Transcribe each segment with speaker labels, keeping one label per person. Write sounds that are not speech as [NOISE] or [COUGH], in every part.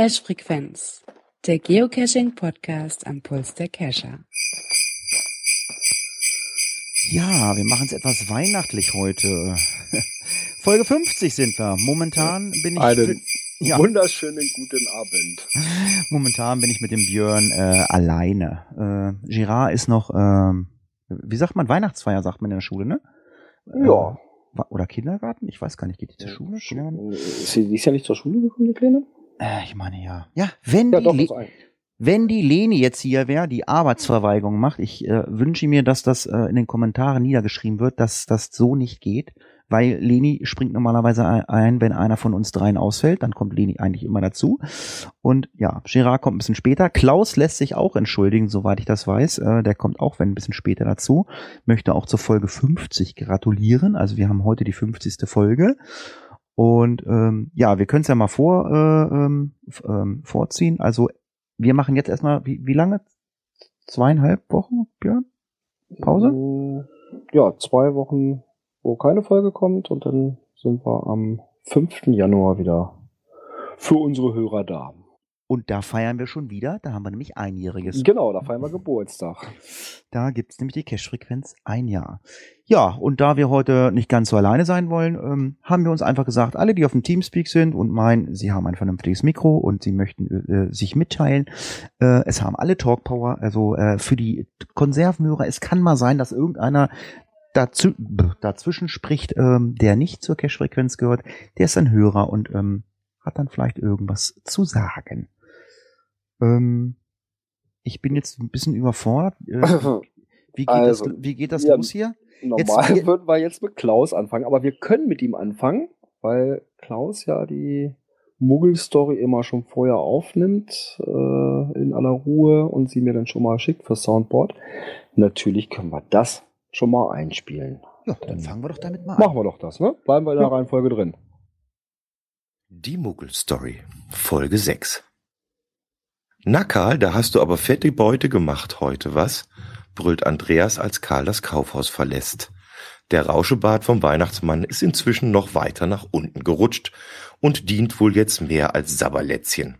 Speaker 1: Cache Frequenz, der Geocaching Podcast am Puls der Cacher.
Speaker 2: Ja, wir machen es etwas weihnachtlich heute. [LAUGHS] Folge 50 sind wir. Momentan bin ich
Speaker 3: Einen
Speaker 2: ja.
Speaker 3: wunderschönen guten Abend. [LAUGHS]
Speaker 2: Momentan bin ich mit dem Björn äh, alleine. Äh, Girard ist noch, ähm, wie sagt man, Weihnachtsfeier sagt man in der Schule, ne?
Speaker 3: Ja.
Speaker 2: Äh, oder Kindergarten? Ich weiß gar nicht, geht die zur Schule? Kindergarten?
Speaker 3: Sie ist ja nicht zur Schule gekommen, die Kleine?
Speaker 2: Äh, ich meine ja. Ja, wenn
Speaker 3: Ja,
Speaker 2: die
Speaker 3: doch.
Speaker 2: Wenn die Leni jetzt hier wäre, die Arbeitsverweigerung macht, ich äh, wünsche mir, dass das äh, in den Kommentaren niedergeschrieben wird, dass das so nicht geht, weil Leni springt normalerweise ein- ein, wenn einer von uns dreien ausfällt, dann kommt Leni eigentlich immer dazu. Und ja, Gerard kommt ein bisschen später. Klaus lässt sich auch entschuldigen, soweit ich das weiß. Äh, der kommt auch wenn ein bisschen später dazu. Möchte auch zur Folge 50 gratulieren. Also wir haben heute die 50. Folge. Und ähm, ja, wir können es ja mal vor, äh, ähm, ähm, vorziehen. Also wir machen jetzt erstmal, wie, wie lange? Zweieinhalb Wochen, Björn? Pause?
Speaker 3: Mm, Ja, zwei Wochen, wo keine Folge kommt und dann sind wir am 5. Januar wieder für unsere Hörer da.
Speaker 2: Und da feiern wir schon wieder. Da haben wir nämlich einjähriges.
Speaker 3: Genau, da feiern wir Geburtstag.
Speaker 2: Da gibt's nämlich die Cash-Frequenz ein Jahr. Ja, und da wir heute nicht ganz so alleine sein wollen, ähm, haben wir uns einfach gesagt, alle, die auf dem Teamspeak sind und meinen, sie haben ein vernünftiges Mikro und sie möchten äh, sich mitteilen, äh, es haben alle Talkpower, also äh, für die Konservenhörer, es kann mal sein, dass irgendeiner dazu, dazwischen spricht, ähm, der nicht zur Cash-Frequenz gehört, der ist ein Hörer und ähm, hat dann vielleicht irgendwas zu sagen. Ähm, ich bin jetzt ein bisschen überfordert. Äh, wie, geht
Speaker 3: Also,
Speaker 2: das, [LAUGHS] wie geht das
Speaker 3: ja,
Speaker 2: los hier?
Speaker 3: Normal
Speaker 2: Jetzt-
Speaker 3: würden wir jetzt mit Klaus anfangen, aber wir können mit ihm anfangen, weil Klaus ja die Muggel-Story immer schon vorher aufnimmt, äh, in aller Ruhe und sie mir dann schon mal schickt für Soundboard. Natürlich können wir das schon mal einspielen.
Speaker 2: Ja, dann fangen wir doch damit mal an.
Speaker 3: Machen wir doch das, ne? Bleiben wir in der
Speaker 2: Ja.
Speaker 3: Reihenfolge drin.
Speaker 4: Die Muggel-Story, Folge 6. Na Karl, da hast du aber fette Beute gemacht heute, was? brüllt Andreas, als Karl das Kaufhaus verlässt. Der Rauschebart vom Weihnachtsmann ist inzwischen noch weiter nach unten gerutscht und dient wohl jetzt mehr als Sabberlätzchen.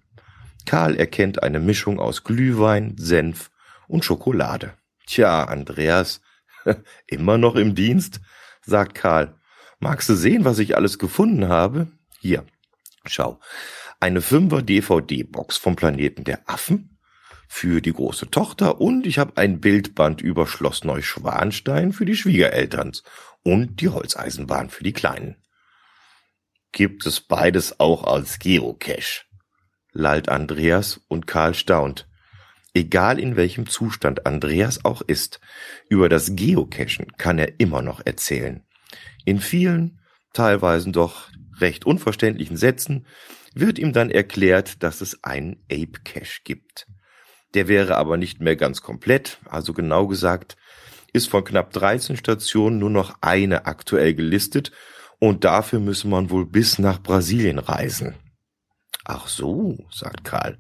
Speaker 4: Karl erkennt eine Mischung aus Glühwein, Senf und Schokolade. Tja, Andreas, [LAUGHS] immer noch im Dienst? sagt Karl. Magst du sehen, was ich alles gefunden habe? Hier, Schau, eine Fünfer DVD-Box vom Planeten der Affen für die große Tochter und ich habe ein Bildband über Schloss Neuschwanstein für die Schwiegereltern und die Holzeisenbahn für die Kleinen. Gibt es beides auch als Geocache? lallt Andreas und Karl staunt. Egal in welchem Zustand Andreas auch ist, über das Geocachen kann er immer noch erzählen. In vielen, teilweise doch recht unverständlichen Sätzen wird ihm dann erklärt, dass es einen Ape Cache gibt. Der wäre aber nicht mehr ganz komplett, also genau gesagt, ist von knapp 13 Stationen nur noch eine aktuell gelistet und dafür müsse man wohl bis nach Brasilien reisen. Ach so, sagt Karl.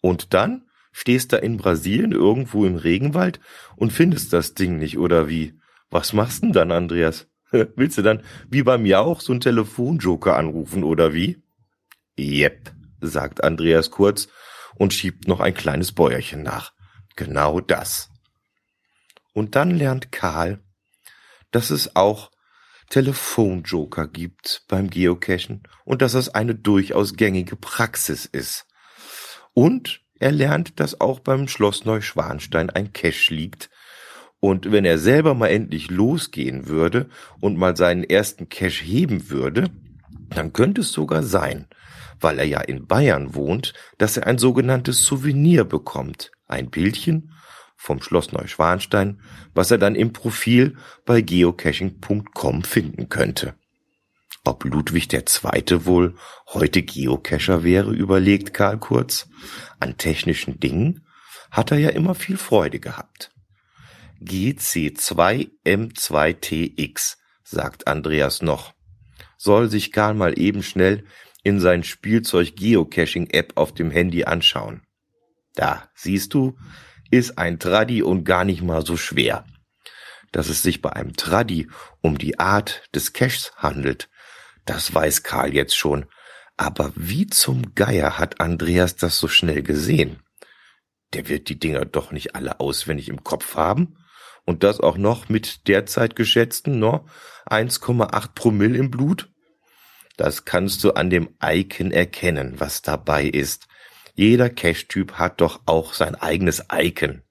Speaker 4: Und dann stehst da in Brasilien irgendwo im Regenwald und findest das Ding nicht, oder wie? Was machst denn dann, Andreas? [LAUGHS] Willst du dann wie bei mir auch so einen Telefonjoker anrufen, oder wie? Jep, sagt Andreas kurz und schiebt noch ein kleines Bäuerchen nach. Genau das. Und dann lernt Karl, dass es auch Telefonjoker gibt beim Geocachen und dass es eine durchaus gängige Praxis ist. Und er lernt, dass auch beim Schloss Neuschwanstein ein Cache liegt. Und wenn er selber mal endlich losgehen würde und mal seinen ersten Cache heben würde, dann könnte es sogar sein, weil er ja in Bayern wohnt, dass er ein sogenanntes Souvenir bekommt. Ein Bildchen vom Schloss Neuschwanstein, was er dann im Profil bei geocaching.com finden könnte. Ob Ludwig II. wohl heute Geocacher wäre, überlegt Karl Kurz. An technischen Dingen hat er ja immer viel Freude gehabt. GC2M2TX, sagt Andreas noch. Soll sich Karl mal eben schnell in sein Spielzeug Geocaching App auf dem Handy anschauen. Da, siehst du, ist ein Traddy und gar nicht mal so schwer. Dass es sich bei einem Traddy um die Art des Caches handelt, das weiß Karl jetzt schon. Aber wie zum Geier hat Andreas das so schnell gesehen? Der wird die Dinger doch nicht alle auswendig im Kopf haben. Und das auch noch mit derzeit geschätzten no, 1,8 Promille im Blut? Das kannst du an dem Icon erkennen, was dabei ist. Jeder Cache-Typ hat doch auch sein eigenes Icon.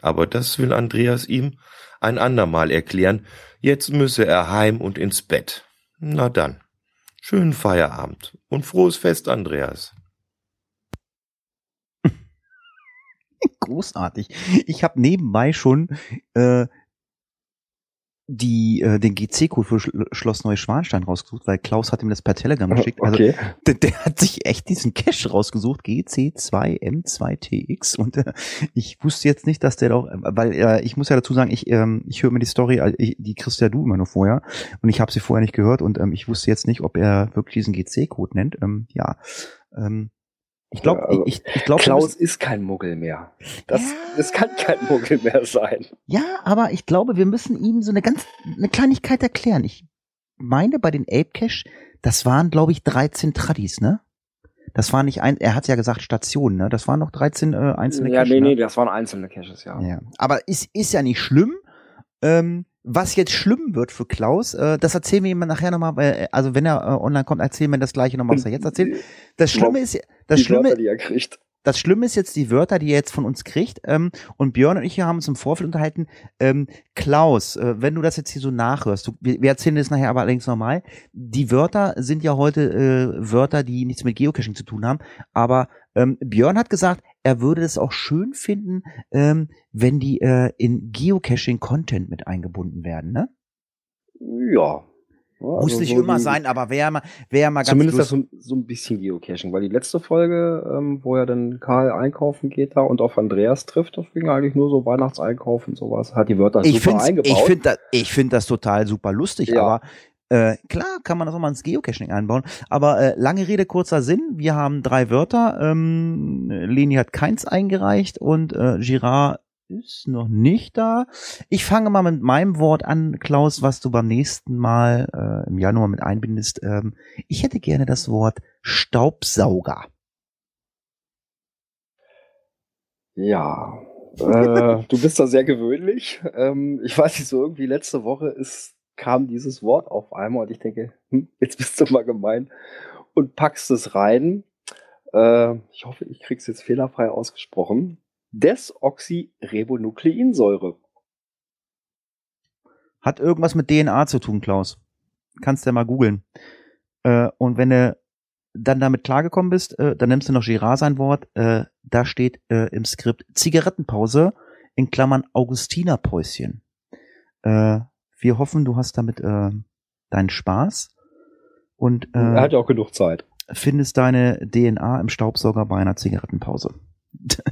Speaker 4: Aber das will Andreas ihm ein andermal erklären. Jetzt müsse er heim und ins Bett. Na dann. Schönen Feierabend und frohes Fest, Andreas. [LAUGHS]
Speaker 2: Großartig. Ich habe nebenbei schon äh, die äh, den GC-Code für Sch Schloss Neuschwanstein rausgesucht, weil Klaus hat ihm das per Telegram geschickt. Also
Speaker 3: Okay.
Speaker 2: der, der hat sich echt diesen Cache rausgesucht, GC2M2TX und äh, ich wusste jetzt nicht, dass der doch, weil äh, ich muss ja dazu sagen, ich ähm, ich höre mir die Story, äh, ich, die kriegst ja du immer nur vorher und ich habe sie vorher nicht gehört und ähm, ich wusste jetzt nicht, ob er wirklich diesen GC-Code nennt. Ähm, ja, ähm, ich glaube,
Speaker 3: Ja, also
Speaker 2: ich, ich glaube,
Speaker 3: Klaus ist kein Muggel mehr. Das,
Speaker 2: Ja.
Speaker 3: das kann kein Muggel mehr sein.
Speaker 2: Ja, aber ich glaube, wir müssen ihm so eine ganz, eine Kleinigkeit erklären. Ich meine, bei den Ape Cache, das waren, glaube ich, 13 Tradis, ne? Das war nicht ein, er hat ja gesagt Stationen, ne? Das waren noch 13 äh, einzelne
Speaker 3: ja,
Speaker 2: Cache.
Speaker 3: nee,
Speaker 2: ne?
Speaker 3: nee, das waren einzelne Caches, ja.
Speaker 2: Ja. Aber ist, ist ja nicht schlimm. Ähm, was jetzt schlimm wird für Klaus, äh, das erzählen wir ihm nachher nochmal, äh, also wenn er äh, online kommt, erzählen wir das gleiche nochmal, was er jetzt erzählt. Das Schlimme ist, das
Speaker 3: die
Speaker 2: Schlimme,
Speaker 3: Wörter, die er kriegt.
Speaker 2: das Schlimme ist jetzt die Wörter, die er jetzt von uns kriegt. Ähm, und Björn und ich haben uns im Vorfeld unterhalten. Ähm, Klaus, äh, wenn du das jetzt hier so nachhörst, du, wir, wir erzählen das nachher aber allerdings nochmal. Die Wörter sind ja heute äh, Wörter, die nichts mit Geocaching zu tun haben. Aber ähm, Björn hat gesagt, er würde es auch schön finden, ähm, wenn die äh, in Geocaching-Content mit eingebunden werden. Ne?
Speaker 3: Ja. Ja,
Speaker 2: Muss
Speaker 3: also
Speaker 2: nicht
Speaker 3: so
Speaker 2: immer sein, aber wäre mal, wäre mal ganz
Speaker 3: Zumindest das so, so ein bisschen Geocaching, weil die letzte Folge, ähm, wo er dann Karl einkaufen geht da und auf Andreas trifft, das ging eigentlich nur so Weihnachtseinkauf und sowas. Hat die Wörter
Speaker 2: ich
Speaker 3: super eingebaut.
Speaker 2: ich finde das, ich find das total super lustig,
Speaker 3: Ja.
Speaker 2: aber äh, klar kann man das auch mal ins Geocaching einbauen. Aber äh, lange Rede, kurzer Sinn. Wir haben drei Wörter. Ähm, Leni hat keins eingereicht und äh, Girard ist noch nicht da. Ich fange mal mit meinem Wort an, Klaus, was du beim nächsten Mal äh, im Januar mit einbindest. Ähm, ich hätte gerne das Wort Staubsauger.
Speaker 3: Ja, äh, du bist da sehr gewöhnlich. Ähm, ich weiß nicht, so irgendwie letzte Woche ist, kam dieses Wort auf einmal und ich denke, hm, jetzt bist du mal gemein und packst es rein. Äh, ich hoffe, ich krieg's jetzt fehlerfrei ausgesprochen. Desoxyribonukleinsäure.
Speaker 2: Hat irgendwas mit DNA zu tun, Klaus. Kannst du ja mal googeln. Äh, und wenn du dann damit klargekommen bist, äh, dann nimmst du noch Girard sein Wort. Äh, da steht äh, im Skript Zigarettenpause in Klammern Augustinerpäuschen. Äh, wir hoffen, du hast damit äh, deinen Spaß und
Speaker 3: er
Speaker 2: äh,
Speaker 3: hat ja auch genug Zeit.
Speaker 2: findest deine DNA im Staubsauger bei einer Zigarettenpause. [LAUGHS]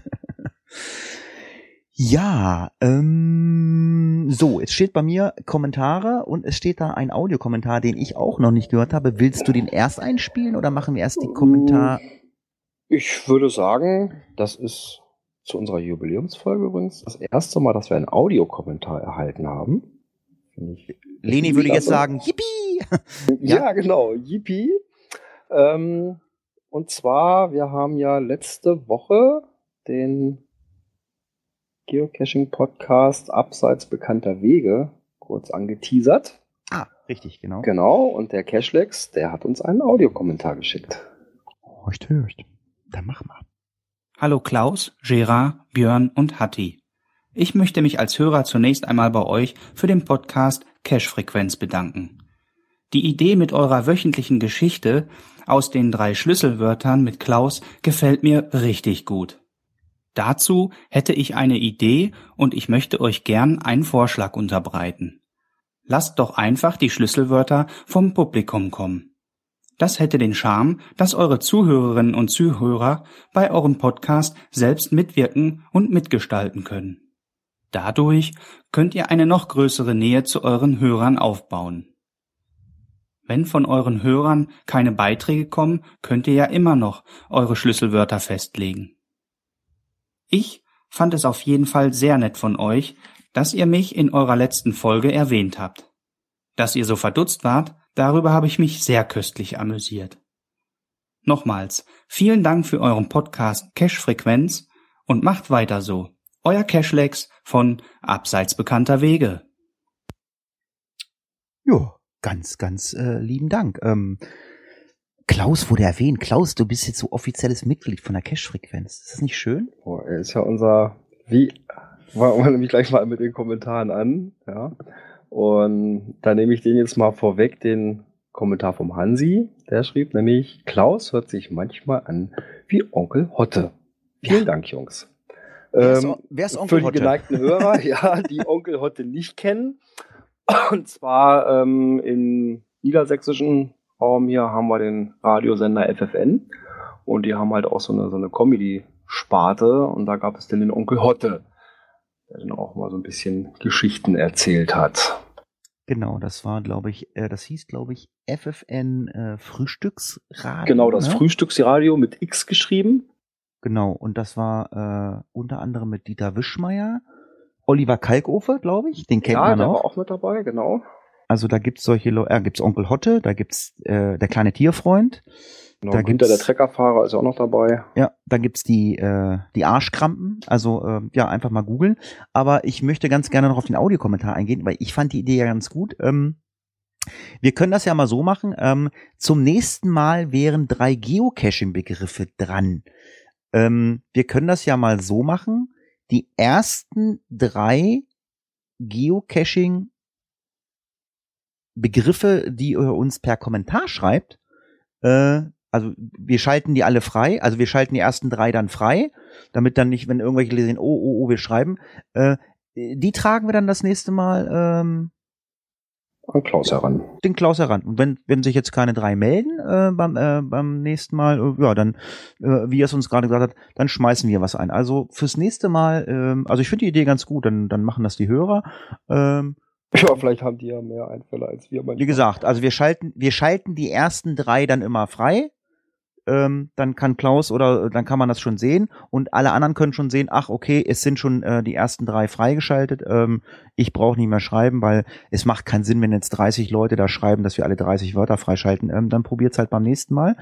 Speaker 2: ja, ähm, so, es steht bei mir Kommentare und es steht da ein Audiokommentar, den ich auch noch nicht gehört habe. Willst du den erst einspielen oder machen wir erst die Kommentar?
Speaker 3: Ich würde sagen, das ist zu unserer Jubiläumsfolge übrigens das erste Mal, dass wir einen Audiokommentar erhalten haben. Finde ich
Speaker 2: Leni würde jetzt
Speaker 3: Klasse.
Speaker 2: sagen, yippie! [LAUGHS]
Speaker 3: Ja,
Speaker 2: Ja.
Speaker 3: genau. Yippie. Ähm, und zwar, wir haben ja letzte Woche den Geocaching-Podcast Abseits bekannter Wege kurz angeteasert.
Speaker 2: Ah, richtig, genau.
Speaker 3: Genau. Und der Cashlex, der hat uns einen Audiokommentar geschickt.
Speaker 2: Horcht, horcht. Dann mach mal.
Speaker 5: Hallo Klaus, Gerard, Björn und Hatti. Ich möchte mich als Hörer zunächst einmal bei euch für den Podcast Cash-Frequenz bedanken. Die Idee mit eurer wöchentlichen Geschichte aus den drei Schlüsselwörtern mit Klaus gefällt mir richtig gut. Dazu hätte ich eine Idee und ich möchte euch gern einen Vorschlag unterbreiten. Lasst doch einfach die Schlüsselwörter vom Publikum kommen. Das hätte den Charme, dass eure Zuhörerinnen und Zuhörer bei eurem Podcast selbst mitwirken und mitgestalten können. Dadurch könnt ihr eine noch größere Nähe zu euren Hörern aufbauen. Wenn von euren Hörern keine Beiträge kommen, könnt ihr ja immer noch eure Schlüsselwörter festlegen. Ich fand es auf jeden Fall sehr nett von euch, dass ihr mich in eurer letzten Folge erwähnt habt. Dass ihr so verdutzt wart, darüber habe ich mich sehr köstlich amüsiert. Nochmals, vielen Dank für euren Podcast Cash Frequenz und macht weiter so. Euer Cashlex von Abseits bekannter Wege.
Speaker 2: Jo, ganz, ganz äh, lieben Dank. Ähm, Klaus wurde erwähnt. Klaus, du bist jetzt so offizielles Mitglied von der Cash-Frequenz. Ist das nicht schön?
Speaker 3: Boah, er ist ja unser, wie, fangen wir nämlich gleich mal mit den Kommentaren an, ja. Und da nehme ich den jetzt mal vorweg, den Kommentar vom Hansi. Der schrieb nämlich, Klaus hört sich manchmal an wie Onkel Hotte. Vielen
Speaker 2: Ja.
Speaker 3: Dank, Jungs.
Speaker 2: Wer ist,
Speaker 3: Ähm,
Speaker 2: wer ist
Speaker 3: für
Speaker 2: Onkel
Speaker 3: die
Speaker 2: Hotte?
Speaker 3: geneigten Hörer, [LAUGHS] ja, die Onkel Hotte nicht kennen. Und zwar ähm, im niedersächsischen Raum hier haben wir den Radiosender FFN und die haben halt auch so eine, so eine Comedy-Sparte und da gab es dann den Onkel Hotte, der dann auch mal so ein bisschen Geschichten erzählt hat.
Speaker 2: Genau, das war, glaube ich, äh, das hieß, glaube ich, FFN äh, Frühstücksradio.
Speaker 3: Genau, das
Speaker 2: ne?
Speaker 3: Frühstücksradio mit X geschrieben.
Speaker 2: Genau, und das war äh, unter anderem mit Dieter Wischmeier, Oliver Kalkofer, glaube ich, den kennt
Speaker 3: ja,
Speaker 2: man
Speaker 3: der
Speaker 2: auch.
Speaker 3: war auch mit dabei, genau.
Speaker 2: Also da gibt's solche Leute, äh, gibt's Onkel Hotte, da gibt's äh, der kleine Tierfreund,
Speaker 3: genau
Speaker 2: Da
Speaker 3: Günther,
Speaker 2: gibt's-
Speaker 3: der Treckerfahrer, ist auch noch dabei.
Speaker 2: ja, da gibt's die äh, die Arschkrampen, also äh, ja einfach mal googeln. Aber ich möchte ganz gerne noch auf den Audiokommentar eingehen, weil ich fand die Idee ja ganz gut. Ähm, wir können das ja mal so machen. Ähm, zum nächsten Mal wären drei Geocaching-Begriffe dran. Ähm, wir können das ja mal so machen. Die ersten drei Geocaching Begriffe, die ihr uns per Kommentar schreibt, äh, also wir schalten die alle frei, also wir schalten die ersten drei dann frei, damit dann nicht, wenn irgendwelche sehen, oh, oh, oh, wir schreiben, äh, die tragen wir dann das nächste Mal ähm,
Speaker 3: An Klaus heran.
Speaker 2: den Klaus heran. Und wenn, wenn sich jetzt keine drei melden äh, beim, äh, beim nächsten Mal, äh, ja, dann, äh, wie er es uns gerade gesagt hat, dann schmeißen wir was ein. Also fürs nächste Mal, ähm, also ich finde die Idee ganz gut, dann, dann machen das die Hörer. Ähm,
Speaker 3: Ja, vielleicht haben die ja mehr Einfälle als wir.
Speaker 2: wie gesagt, also wir schalten, wir schalten die ersten drei dann immer frei. Ähm, dann kann Klaus oder dann kann man das schon sehen und alle anderen können schon sehen, ach okay, es sind schon äh, die ersten drei freigeschaltet. Ähm, ich brauche nicht mehr schreiben, weil es macht keinen Sinn, wenn jetzt 30 Leute da schreiben, dass wir alle 30 Wörter freischalten. Ähm, dann probiert's halt beim nächsten Mal.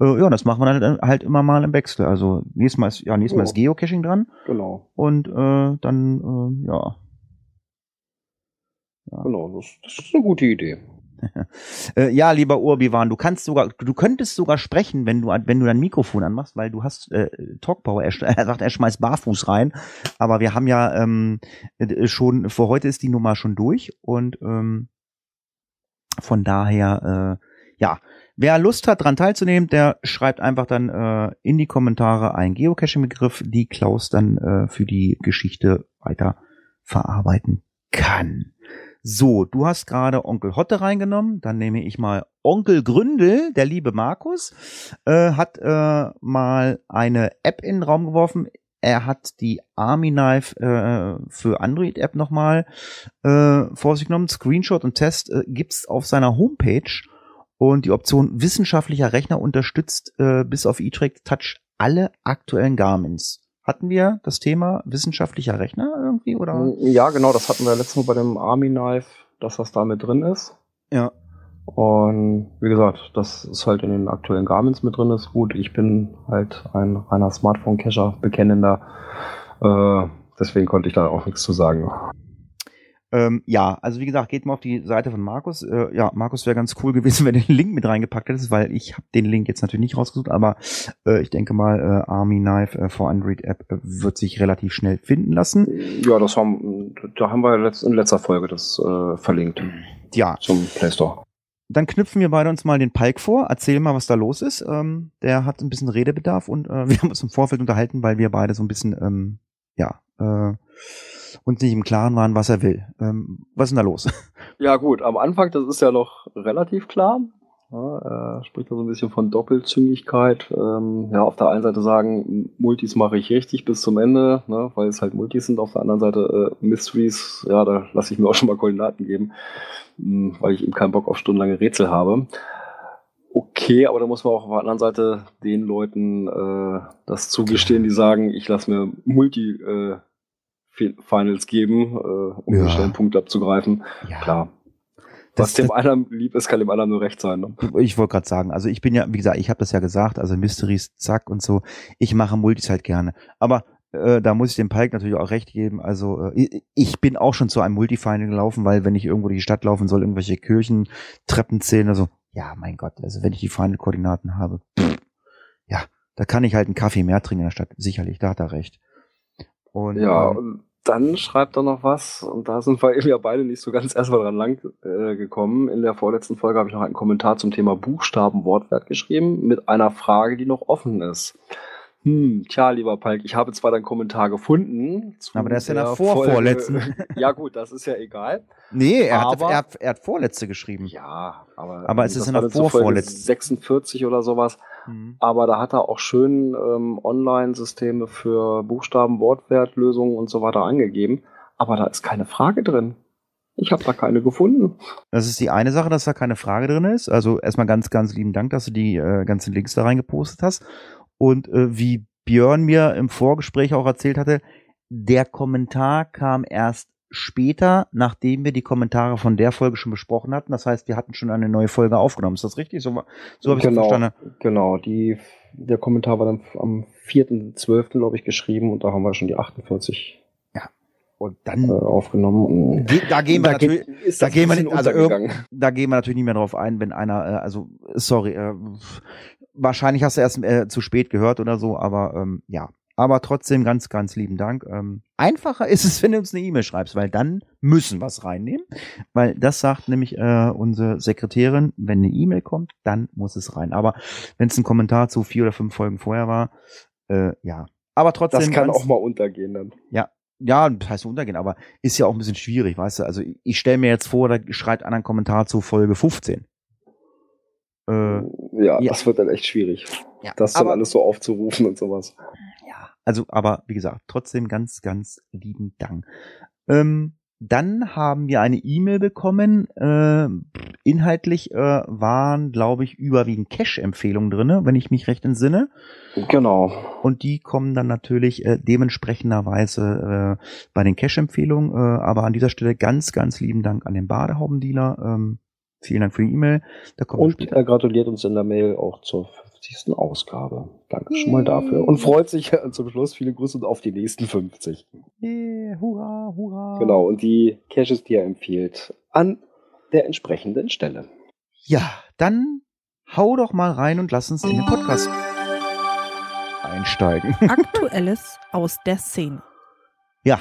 Speaker 2: Äh, ja, das machen wir dann halt immer mal im Wechsel. Also nächstes Mal ist ja nächstes Mal
Speaker 3: Ja.
Speaker 2: ist Geocaching dran
Speaker 3: Genau,
Speaker 2: und äh, dann äh, ja
Speaker 3: genau. Das, das ist eine gute Idee. [LAUGHS]
Speaker 2: Äh, ja, lieber Urbiwan, du kannst sogar, du könntest sogar sprechen, wenn du, wenn du dein Mikrofon anmachst, weil du hast äh, Talkpower. Er, [LAUGHS] er sagt, er schmeißt barfuß rein, aber wir haben ja ähm, äh, schon, für heute ist die Nummer schon durch und ähm, von daher, äh, ja, wer Lust hat, dran teilzunehmen, der schreibt einfach dann äh, in die Kommentare einen Geocaching-Begriff, die Klaus dann äh, für die Geschichte weiter verarbeiten kann. So, du hast gerade Onkel Hotte reingenommen, dann nehme ich mal Onkel Gründel, der liebe Markus, äh, hat äh, mal eine App in den Raum geworfen. Er hat die Army Knife äh, für Android App nochmal äh, vor sich genommen. Screenshot und Test äh, gibt's auf seiner Homepage und die Option wissenschaftlicher Rechner unterstützt äh, bis auf E-Track Touch alle aktuellen Garmins. Hatten wir das Thema wissenschaftlicher Rechner irgendwie oder?
Speaker 3: Ja, genau, das hatten wir letztes Mal bei dem Army Knife, dass das da mit drin ist.
Speaker 2: Ja.
Speaker 3: Und wie gesagt, das ist halt in den aktuellen Garments mit drin ist. Gut, ich bin halt ein reiner Smartphone-Cacher, bekennender. Äh, deswegen konnte ich da auch nichts zu sagen.
Speaker 2: Ähm, ja, also wie gesagt, geht mal auf die Seite von Markus. Äh, ja, Markus wäre ganz cool [LAUGHS] gewesen, wenn du den Link mit reingepackt hättest, weil ich habe den Link jetzt natürlich nicht rausgesucht, aber äh, ich denke mal, äh, Army Knife äh, for Android App äh, wird sich relativ schnell finden lassen.
Speaker 3: Ja, das haben, da haben wir letzt, in letzter Folge das äh, verlinkt
Speaker 2: Ja,
Speaker 3: zum Play Store.
Speaker 2: dann knüpfen wir beide uns mal den Palk vor. Erzähl mal, was da los ist. Ähm, der hat ein bisschen Redebedarf und [LAUGHS] wir haben uns im Vorfeld unterhalten, weil wir beide so ein bisschen, ähm, ja, äh, uns nicht im Klaren waren, was er will. Ähm, was ist denn da los? [LAUGHS]
Speaker 3: Ja, gut, am Anfang, das ist ja noch relativ klar. Ja, er spricht da so ein bisschen von Doppelzüngigkeit. Ähm, ja, auf der einen Seite sagen, Multis mache ich richtig bis zum Ende, ne, weil es halt Multis sind. Auf der anderen Seite äh, Mysteries, ja, da lasse ich mir auch schon mal Koordinaten geben, mh, weil ich eben keinen Bock auf stundenlange Rätsel habe. Okay, aber da muss man auch auf der anderen Seite den Leuten äh, das zugestehen, die sagen, ich lasse mir Multi äh, Finals geben, äh, um
Speaker 2: Ja.
Speaker 3: den schnellen Punkt abzugreifen.
Speaker 2: Ja.
Speaker 3: Klar. Was
Speaker 2: Das-
Speaker 3: dem einen lieb ist, kann dem anderen nur recht sein. Ne?
Speaker 2: Ich wollte gerade sagen, also ich bin ja, wie gesagt, ich habe das ja gesagt, also Mysteries, zack und so. Ich mache Multis halt gerne. Aber äh, da muss ich dem Pike natürlich auch recht geben. Also äh, ich- bin auch schon zu einem Multifinal gelaufen, weil wenn ich irgendwo durch die Stadt laufen soll, irgendwelche Kirchen, Treppen zählen, also ja, mein Gott, also wenn ich die Final-Koordinaten habe, pff, ja, da kann ich halt einen Kaffee mehr trinken in der Stadt. Sicherlich, da hat er recht. Und,
Speaker 3: Ja,
Speaker 2: ähm,
Speaker 3: und dann schreibt er noch was, und da sind wir [LAUGHS] eben ja beide nicht so ganz erstmal dran lang äh, gekommen. In der vorletzten Folge habe ich noch einen Kommentar zum Thema Buchstaben-Wortwert geschrieben, mit einer Frage, die noch offen ist. Hm, tja, lieber Palk, ich habe zwar deinen Kommentar gefunden.
Speaker 2: Aber der ist ja der vorvorletzten.
Speaker 3: ja, gut, das ist ja egal.
Speaker 2: nee, er hat,
Speaker 3: aber-
Speaker 2: er, hat, er hat Vorletzte geschrieben.
Speaker 3: Ja, aber.
Speaker 2: Aber es ist in der vorvorletzten.
Speaker 3: 46 oder sowas.
Speaker 2: Mhm.
Speaker 3: Aber da hat er auch schön ähm, Online-Systeme für Buchstaben, Wortwertlösungen und so weiter angegeben. Aber da ist keine Frage drin. Ich habe da keine gefunden.
Speaker 2: Das ist die eine Sache, dass da keine Frage drin ist. Also erstmal ganz, ganz lieben Dank, dass du die äh, ganzen Links da reingepostet hast. Und äh, wie Björn mir im Vorgespräch auch erzählt hatte, der Kommentar kam erst später, nachdem wir die Kommentare von der Folge schon besprochen hatten. Das heißt, wir hatten schon eine neue Folge aufgenommen. Ist das richtig? So, so habe ich es
Speaker 3: Genau.
Speaker 2: verstanden.
Speaker 3: Genau, die, der Kommentar war dann am 4.12., glaube ich, geschrieben und da haben wir schon die 48
Speaker 2: Und dann,
Speaker 3: äh, aufgenommen.
Speaker 2: Da gehen wir
Speaker 3: da
Speaker 2: natürlich, da
Speaker 3: das
Speaker 2: gehen wir also da gehen wir natürlich nicht mehr drauf ein, wenn einer, äh, also sorry, äh, wahrscheinlich hast du erst äh, zu spät gehört oder so, aber ähm, ja. Aber trotzdem ganz, ganz lieben Dank. Ähm, einfacher ist es, [LAUGHS] wenn du uns eine E-Mail schreibst, weil dann müssen wir es reinnehmen. Weil das sagt nämlich äh, unsere Sekretärin, wenn eine E-Mail kommt, dann muss es rein. Aber wenn es ein Kommentar zu vier oder fünf Folgen vorher war, äh, ja. Aber trotzdem.
Speaker 3: Das kann
Speaker 2: ganz-
Speaker 3: auch mal untergehen dann.
Speaker 2: ja, das heißt untergehen, aber ist ja auch ein bisschen schwierig, weißt du? Also ich stelle mir jetzt vor, da schreibt einer einen Kommentar zu Folge 15. Äh,
Speaker 3: Ja,
Speaker 2: ja.
Speaker 3: das wird dann echt schwierig.
Speaker 2: ja,
Speaker 3: Das dann
Speaker 2: aber,
Speaker 3: alles so aufzurufen und sowas.
Speaker 2: ja, also, aber wie gesagt, trotzdem ganz, ganz lieben Dank. Ähm, dann haben wir eine E-Mail bekommen. Äh, inhaltlich äh, waren, glaube ich, überwiegend Cash-Empfehlungen drinne, wenn ich mich recht entsinne.
Speaker 3: Genau.
Speaker 2: Und die kommen dann natürlich äh, dementsprechenderweise äh, bei den Cash-Empfehlungen. Äh, aber an dieser Stelle ganz, ganz lieben Dank an den Badehaubendealer. Ähm, vielen Dank für die E-Mail.
Speaker 3: Und
Speaker 2: später.
Speaker 3: er gratuliert uns in der Mail auch zur 50. Ausgabe. Danke schon mal dafür. Und freut sich zum Schluss viele Grüße auf die nächsten 50.
Speaker 2: Yeah, hurra, hurra.
Speaker 3: Genau. Und die Caches, die er empfiehlt, an der entsprechenden Stelle.
Speaker 2: Ja, dann hau doch mal rein und lass uns in den Podcast einsteigen. [LAUGHS]
Speaker 6: Aktuelles aus der Szene.
Speaker 2: Ja.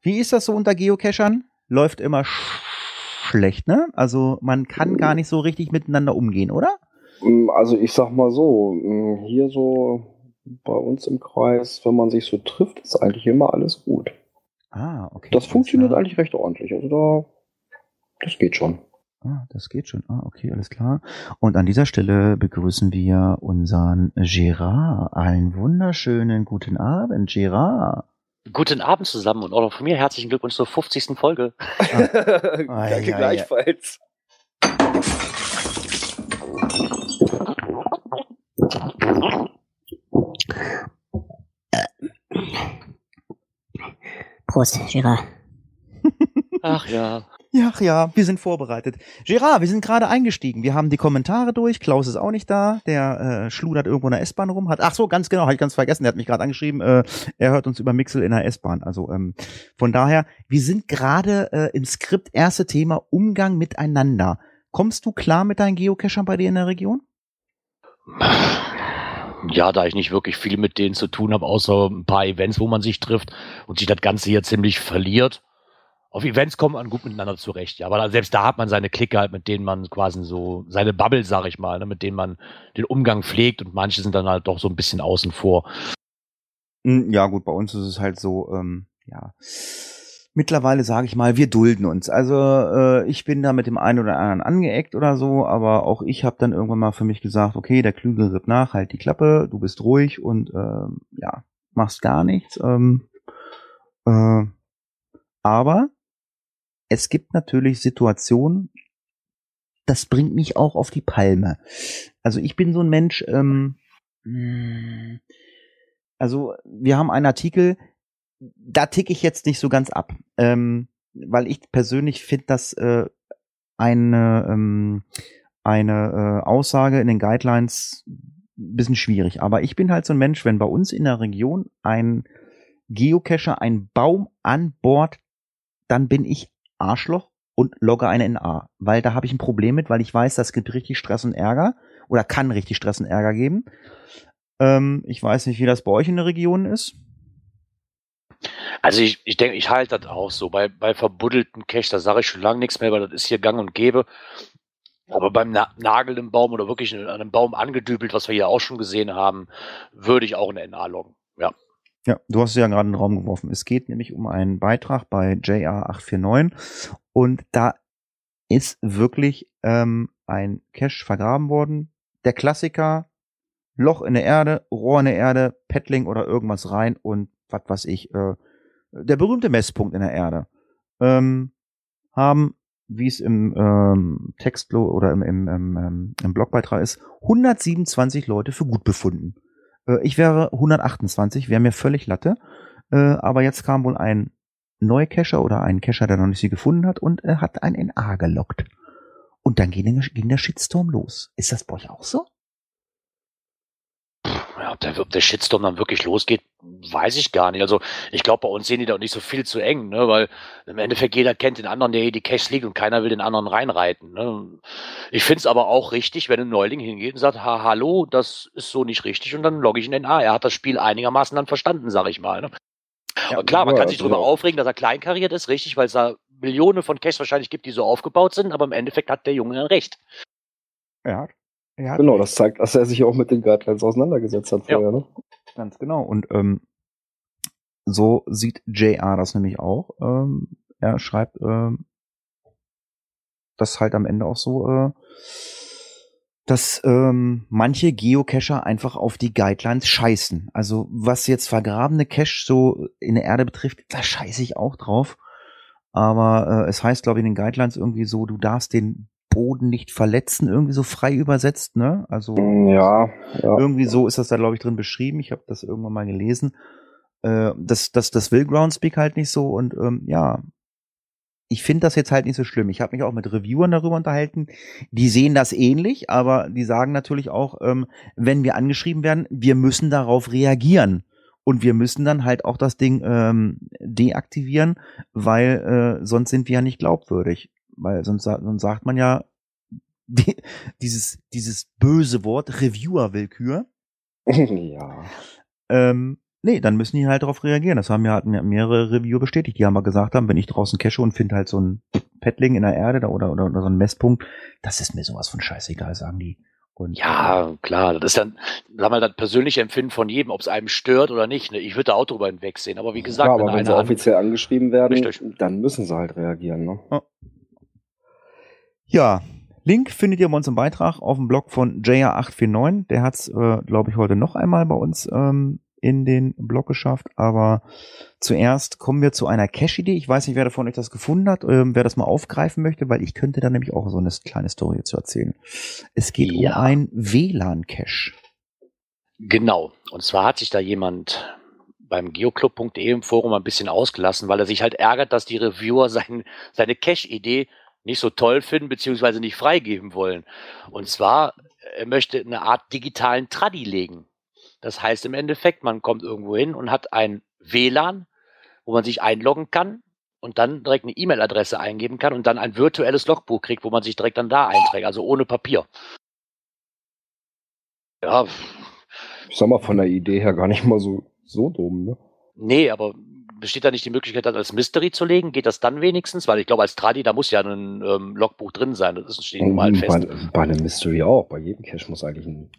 Speaker 2: Wie ist das so unter Geocachern? Läuft immer sch schlecht, ne? Also man kann gar nicht so richtig miteinander umgehen, oder?
Speaker 3: Mm, Also ich sag mal so, mm, hier so bei uns im Kreis, wenn man sich so trifft, ist eigentlich immer alles gut.
Speaker 2: Ah, okay.
Speaker 3: Das funktioniert eigentlich recht ordentlich. Also da, das geht schon.
Speaker 2: Ah, das geht schon. Ah, okay, alles klar. Und an dieser Stelle begrüßen wir unseren Gerard. Einen wunderschönen guten Abend, Gerard.
Speaker 7: Guten Abend zusammen und auch noch von mir herzlichen Glückwunsch zur 50. Folge. [LAUGHS]
Speaker 3: Danke
Speaker 2: Ei, ei, ei.
Speaker 3: gleichfalls.
Speaker 8: Prost, Girard.
Speaker 7: Ach ja.
Speaker 2: Ja, ja, wir sind vorbereitet. Gerard, wir sind gerade eingestiegen. Wir haben die Kommentare durch. Klaus ist auch nicht da. Der äh, schludert irgendwo in der S-Bahn rum. Hat, ach so, ganz genau, habe ich ganz vergessen. Der hat mich gerade angeschrieben. Äh, er hört uns über Mixel in der S-Bahn. Also ähm, von daher, wir sind gerade äh, im Skript erste Thema Umgang miteinander. Kommst du klar mit deinen Geocachern bei dir in der Region?
Speaker 7: Ja, da ich nicht wirklich viel mit denen zu tun habe, außer ein paar Events, wo man sich trifft und sich das Ganze hier ziemlich verliert. Auf Events kommt man gut miteinander zurecht, ja. Aber selbst da hat man seine Clique halt, mit denen man quasi so, seine Bubble, sag ich mal, ne, mit denen man den Umgang pflegt und manche sind dann halt doch so ein bisschen außen vor.
Speaker 2: Mm, Ja, gut, bei uns ist es halt so, ähm, ja. Mittlerweile sage ich mal, wir dulden uns. Also äh, ich bin da mit dem einen oder anderen angeeckt oder so, aber auch ich habe dann irgendwann mal für mich gesagt, okay, der Klügere gibt nach, halt die Klappe, du bist ruhig und ähm, ja, machst gar nichts. Ähm, äh, aber es gibt natürlich Situationen, das bringt mich auch auf die Palme. Also ich bin so ein Mensch, ähm, mh, also wir haben einen Artikel, da ticke ich jetzt nicht so ganz ab, ähm, weil ich persönlich finde das äh, eine, ähm, eine äh, Aussage in den Guidelines ein bisschen schwierig. Aber ich bin halt so ein Mensch, wenn bei uns in der Region ein Geocacher einen Baum an Bord, dann bin ich Arschloch und logge eine NA. Weil da habe ich ein Problem mit, weil ich weiß, das gibt richtig Stress und Ärger oder kann richtig Stress und Ärger geben. Ähm, ich weiß nicht, wie das bei euch in der Region ist.
Speaker 7: Also ich, ich denke, ich halte das auch so. Bei, bei verbuddelten Cash, da sage ich schon lange nichts mehr, weil das ist hier gang und gäbe. Aber beim Na Nagel im Baum oder wirklich an einem Baum angedübelt, was wir hier auch schon gesehen haben, würde ich auch eine NA loggen. Ja.
Speaker 2: Ja, du hast ja gerade in den Raum geworfen. Es geht nämlich um einen Beitrag bei JR849 und da ist wirklich ähm, ein Cache vergraben worden. Der Klassiker, Loch in der Erde, Rohr in der Erde, Paddling oder irgendwas rein und was weiß ich, äh, der berühmte Messpunkt in der Erde. Ähm, haben, wie es im ähm, Text oder im, im, im, im Blogbeitrag ist, 127 Leute für gut befunden. Äh, ich wäre 128, wäre mir völlig Latte. Äh, aber jetzt kam wohl ein Neucacher oder ein Cacher, der noch nicht sie gefunden hat und äh, hat ein NA gelockt. Und dann ging, ging der Shitstorm los. Ist das bei euch auch so?
Speaker 7: Ob der, ob der Shitstorm dann wirklich losgeht, weiß ich gar nicht. Also ich glaube, bei uns sehen die da auch nicht so viel zu eng, ne? weil im Endeffekt jeder kennt den anderen, der hier die Cash liegt und keiner will den anderen reinreiten. Ne? Ich finde es aber auch richtig, wenn ein Neuling hingeht und sagt, ha, hallo, das ist so nicht richtig und dann logge ich in den A. Er hat das Spiel einigermaßen dann verstanden, sag ich mal. Ne? Ja, klar, man kann sich darüber genau. aufregen, dass er kleinkariert ist, richtig, weil es da Millionen von Cash wahrscheinlich gibt, die so aufgebaut sind, aber im Endeffekt hat der Junge recht.
Speaker 3: Ja, genau, das zeigt, dass er sich auch mit den Guidelines auseinandergesetzt hat vorher, ja. ne?
Speaker 2: Ganz genau. Und ähm, so sieht JR das nämlich auch. Ähm, er schreibt, ähm, das halt am Ende auch so, äh, dass ähm, manche Geocacher einfach auf die Guidelines scheißen. Also was jetzt vergrabene Cache so in der Erde betrifft, da scheiße ich auch drauf. Aber äh, es heißt, glaube ich, in den Guidelines irgendwie so, du darfst den Boden nicht verletzen, irgendwie so frei übersetzt, ne? Also
Speaker 3: ja, ja.
Speaker 2: irgendwie so ist das da, glaube ich, drin beschrieben. Ich habe das irgendwann mal gelesen. Äh, das, das, das will Groundspeak halt nicht so und ähm, ja, ich finde das jetzt halt nicht so schlimm. Ich habe mich auch mit Reviewern darüber unterhalten. Die sehen das ähnlich, aber die sagen natürlich auch, ähm, wenn wir angeschrieben werden, wir müssen darauf reagieren. Und wir müssen dann halt auch das Ding ähm, deaktivieren, weil äh, sonst sind wir ja nicht glaubwürdig weil sonst, sonst sagt man ja [LAUGHS] die, dieses, dieses böse Wort Reviewer-Willkür. [LAUGHS]
Speaker 3: ja.
Speaker 2: Ähm, nee, dann müssen die halt darauf reagieren. Das haben ja halt mehrere Reviewer bestätigt, die haben mal gesagt haben, wenn ich draußen cache und finde halt so ein Paddling in der Erde da oder, oder, oder so ein Messpunkt, das ist mir sowas von scheißegal, sagen die.
Speaker 7: Und, ja, klar, das ist dann, sag mal, das persönliche Empfinden von jedem, ob es einem stört oder nicht. Ne? Ich würde da auch drüber hinwegsehen, aber wie gesagt,
Speaker 3: ja, aber wenn, wenn sie offiziell angeschrieben werden, richtig. dann müssen sie halt reagieren. Ne? Oh.
Speaker 2: Ja, Link findet ihr bei uns im Beitrag auf dem Blog von JR849. Der hat es, äh, glaube ich, heute noch einmal bei uns ähm, in den Blog geschafft. Aber zuerst kommen wir zu einer Cache-Idee. Ich weiß nicht, wer davon euch das gefunden hat, ähm, wer das mal aufgreifen möchte, weil ich könnte da nämlich auch so eine kleine Story zu erzählen. Es geht ja. um ein WLAN-Cache.
Speaker 7: Genau. Und zwar hat sich da jemand beim geoclub.de im Forum ein bisschen ausgelassen, weil er sich halt ärgert, dass die Reviewer sein, seine Cache-Idee nicht so toll finden, beziehungsweise nicht freigeben wollen. Und zwar, er möchte eine Art digitalen Tradi legen. Das heißt im Endeffekt, man kommt irgendwo hin und hat ein WLAN, wo man sich einloggen kann und dann direkt eine E-Mail-Adresse eingeben kann und dann ein virtuelles Logbuch kriegt, wo man sich direkt dann da einträgt, also ohne Papier.
Speaker 3: Ja. Ich sag mal, von der Idee her gar nicht mal so, so dumm, ne?
Speaker 7: Nee, aber besteht da nicht die Möglichkeit, das als Mystery zu legen? Geht das dann wenigstens? Weil ich glaube, als Tradi, da muss ja ein ähm, Logbuch drin sein. Das steht normal fest.
Speaker 3: Bei, bei einem Mystery auch. Bei jedem Cache muss eigentlich ein.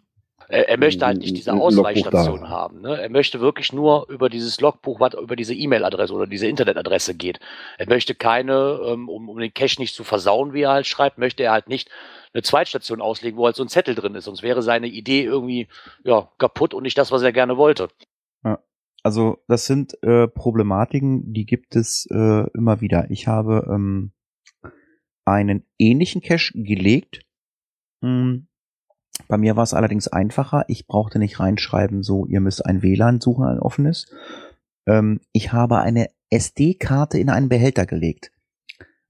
Speaker 7: Er, er möchte halt nicht diese Ausweichstation haben. Ne? Er möchte wirklich nur über dieses Logbuch, was über diese E-Mail-Adresse oder diese Internetadresse geht. Er möchte keine, ähm, um, um den Cache nicht zu versauen, wie er halt schreibt, möchte er halt nicht eine Zweitstation auslegen, wo halt so ein Zettel drin ist. Sonst wäre seine Idee irgendwie ja, kaputt und nicht das, was er gerne wollte.
Speaker 2: Also das sind äh, Problematiken, die gibt es äh, immer wieder. Ich habe ähm, einen ähnlichen Cache gelegt. Hm. Bei mir war es allerdings einfacher. Ich brauchte nicht reinschreiben, so ihr müsst ein WLAN suchen, ein offenes. Ähm, ich habe eine SD-Karte in einen Behälter gelegt.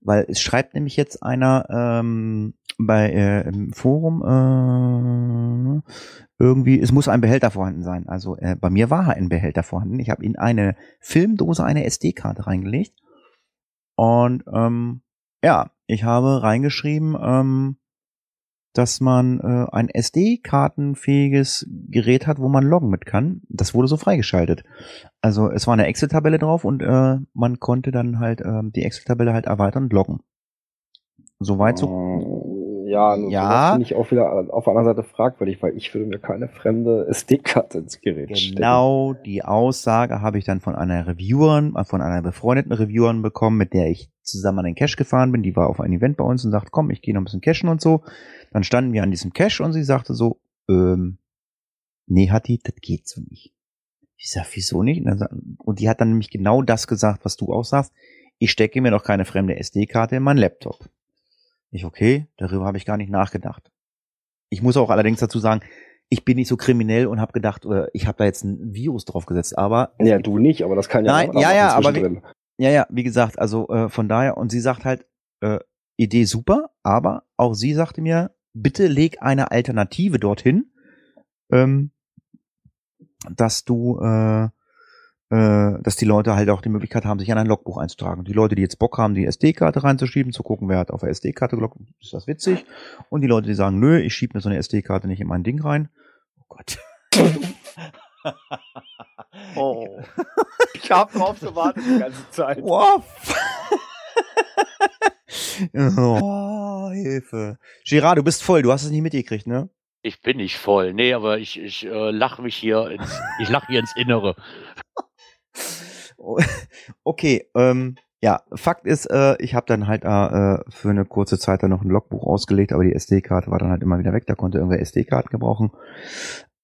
Speaker 2: Weil es schreibt nämlich jetzt einer ähm, bei äh, im Forum äh, irgendwie, es muss ein Behälter vorhanden sein. Also äh, bei mir war ein Behälter vorhanden. Ich habe in eine Filmdose eine SD-Karte reingelegt. Und ähm, ja, ich habe reingeschrieben, ähm, dass man äh, ein SD-Kartenfähiges Gerät hat, wo man loggen mit kann. Das wurde so freigeschaltet. Also es war eine Excel-Tabelle drauf und äh, man konnte dann halt äh, die Excel-Tabelle halt erweitern und loggen. Soweit so.
Speaker 3: Äh, Ja,
Speaker 2: Ja.
Speaker 3: finde ich auch wieder auf der anderen Seite fragwürdig, weil ich würde mir keine fremde SD-Karte ins Gerät stecken.
Speaker 2: Genau die Aussage habe ich dann von einer Reviewerin, äh, von einer befreundeten Reviewerin bekommen, mit der ich zusammen an den Cache gefahren bin. Die war auf ein Event bei uns und sagt, komm, ich gehe noch ein bisschen cashen und so. Dann standen wir an diesem Cache und sie sagte so, ähm, nee, Hatti, das geht so nicht. Ich sag, wieso nicht? Und, dann, und die hat dann nämlich genau das gesagt, was du auch sagst. Ich stecke mir doch keine fremde SD-Karte in meinen Laptop. Ich, okay, darüber habe ich gar nicht nachgedacht. Ich muss auch allerdings dazu sagen, ich bin nicht so kriminell und habe gedacht, ich habe da jetzt ein Virus drauf gesetzt, aber
Speaker 3: Ja, du nicht, aber das kann ja
Speaker 2: Nein,
Speaker 3: auch
Speaker 2: ja, ja, aber
Speaker 3: zwischendrin.
Speaker 2: Ja, ja, wie gesagt, also äh, von daher, und sie sagt halt, äh, Idee super, aber auch sie sagte mir, bitte leg eine Alternative dorthin, ähm, dass du, äh, äh, dass die Leute halt auch die Möglichkeit haben, sich an ein Logbuch einzutragen. Die Leute, die jetzt Bock haben, die SD-Karte reinzuschieben, zu gucken, wer hat auf der SD-Karte geloggt, ist das witzig. Und die Leute, die sagen, nö, ich schiebe mir so eine SD-Karte nicht in mein Ding rein. Oh Gott. [LAUGHS] [LAUGHS]
Speaker 3: Oh. [LAUGHS] ich habe drauf gewartet die ganze Zeit.
Speaker 2: Wow. [LAUGHS] oh, Hilfe. Gerard, du bist voll, du hast es nicht mitgekriegt, ne?
Speaker 7: Ich bin nicht voll. Nee, aber ich, ich äh, lache mich hier ins, ich lache hier ins Innere. [LAUGHS]
Speaker 2: Okay, ähm, ja, Fakt ist, äh, ich habe dann halt äh, für eine kurze Zeit dann noch ein Logbuch ausgelegt, aber die SD-Karte war dann halt immer wieder weg, da konnte irgendwer SD-Karten gebrauchen.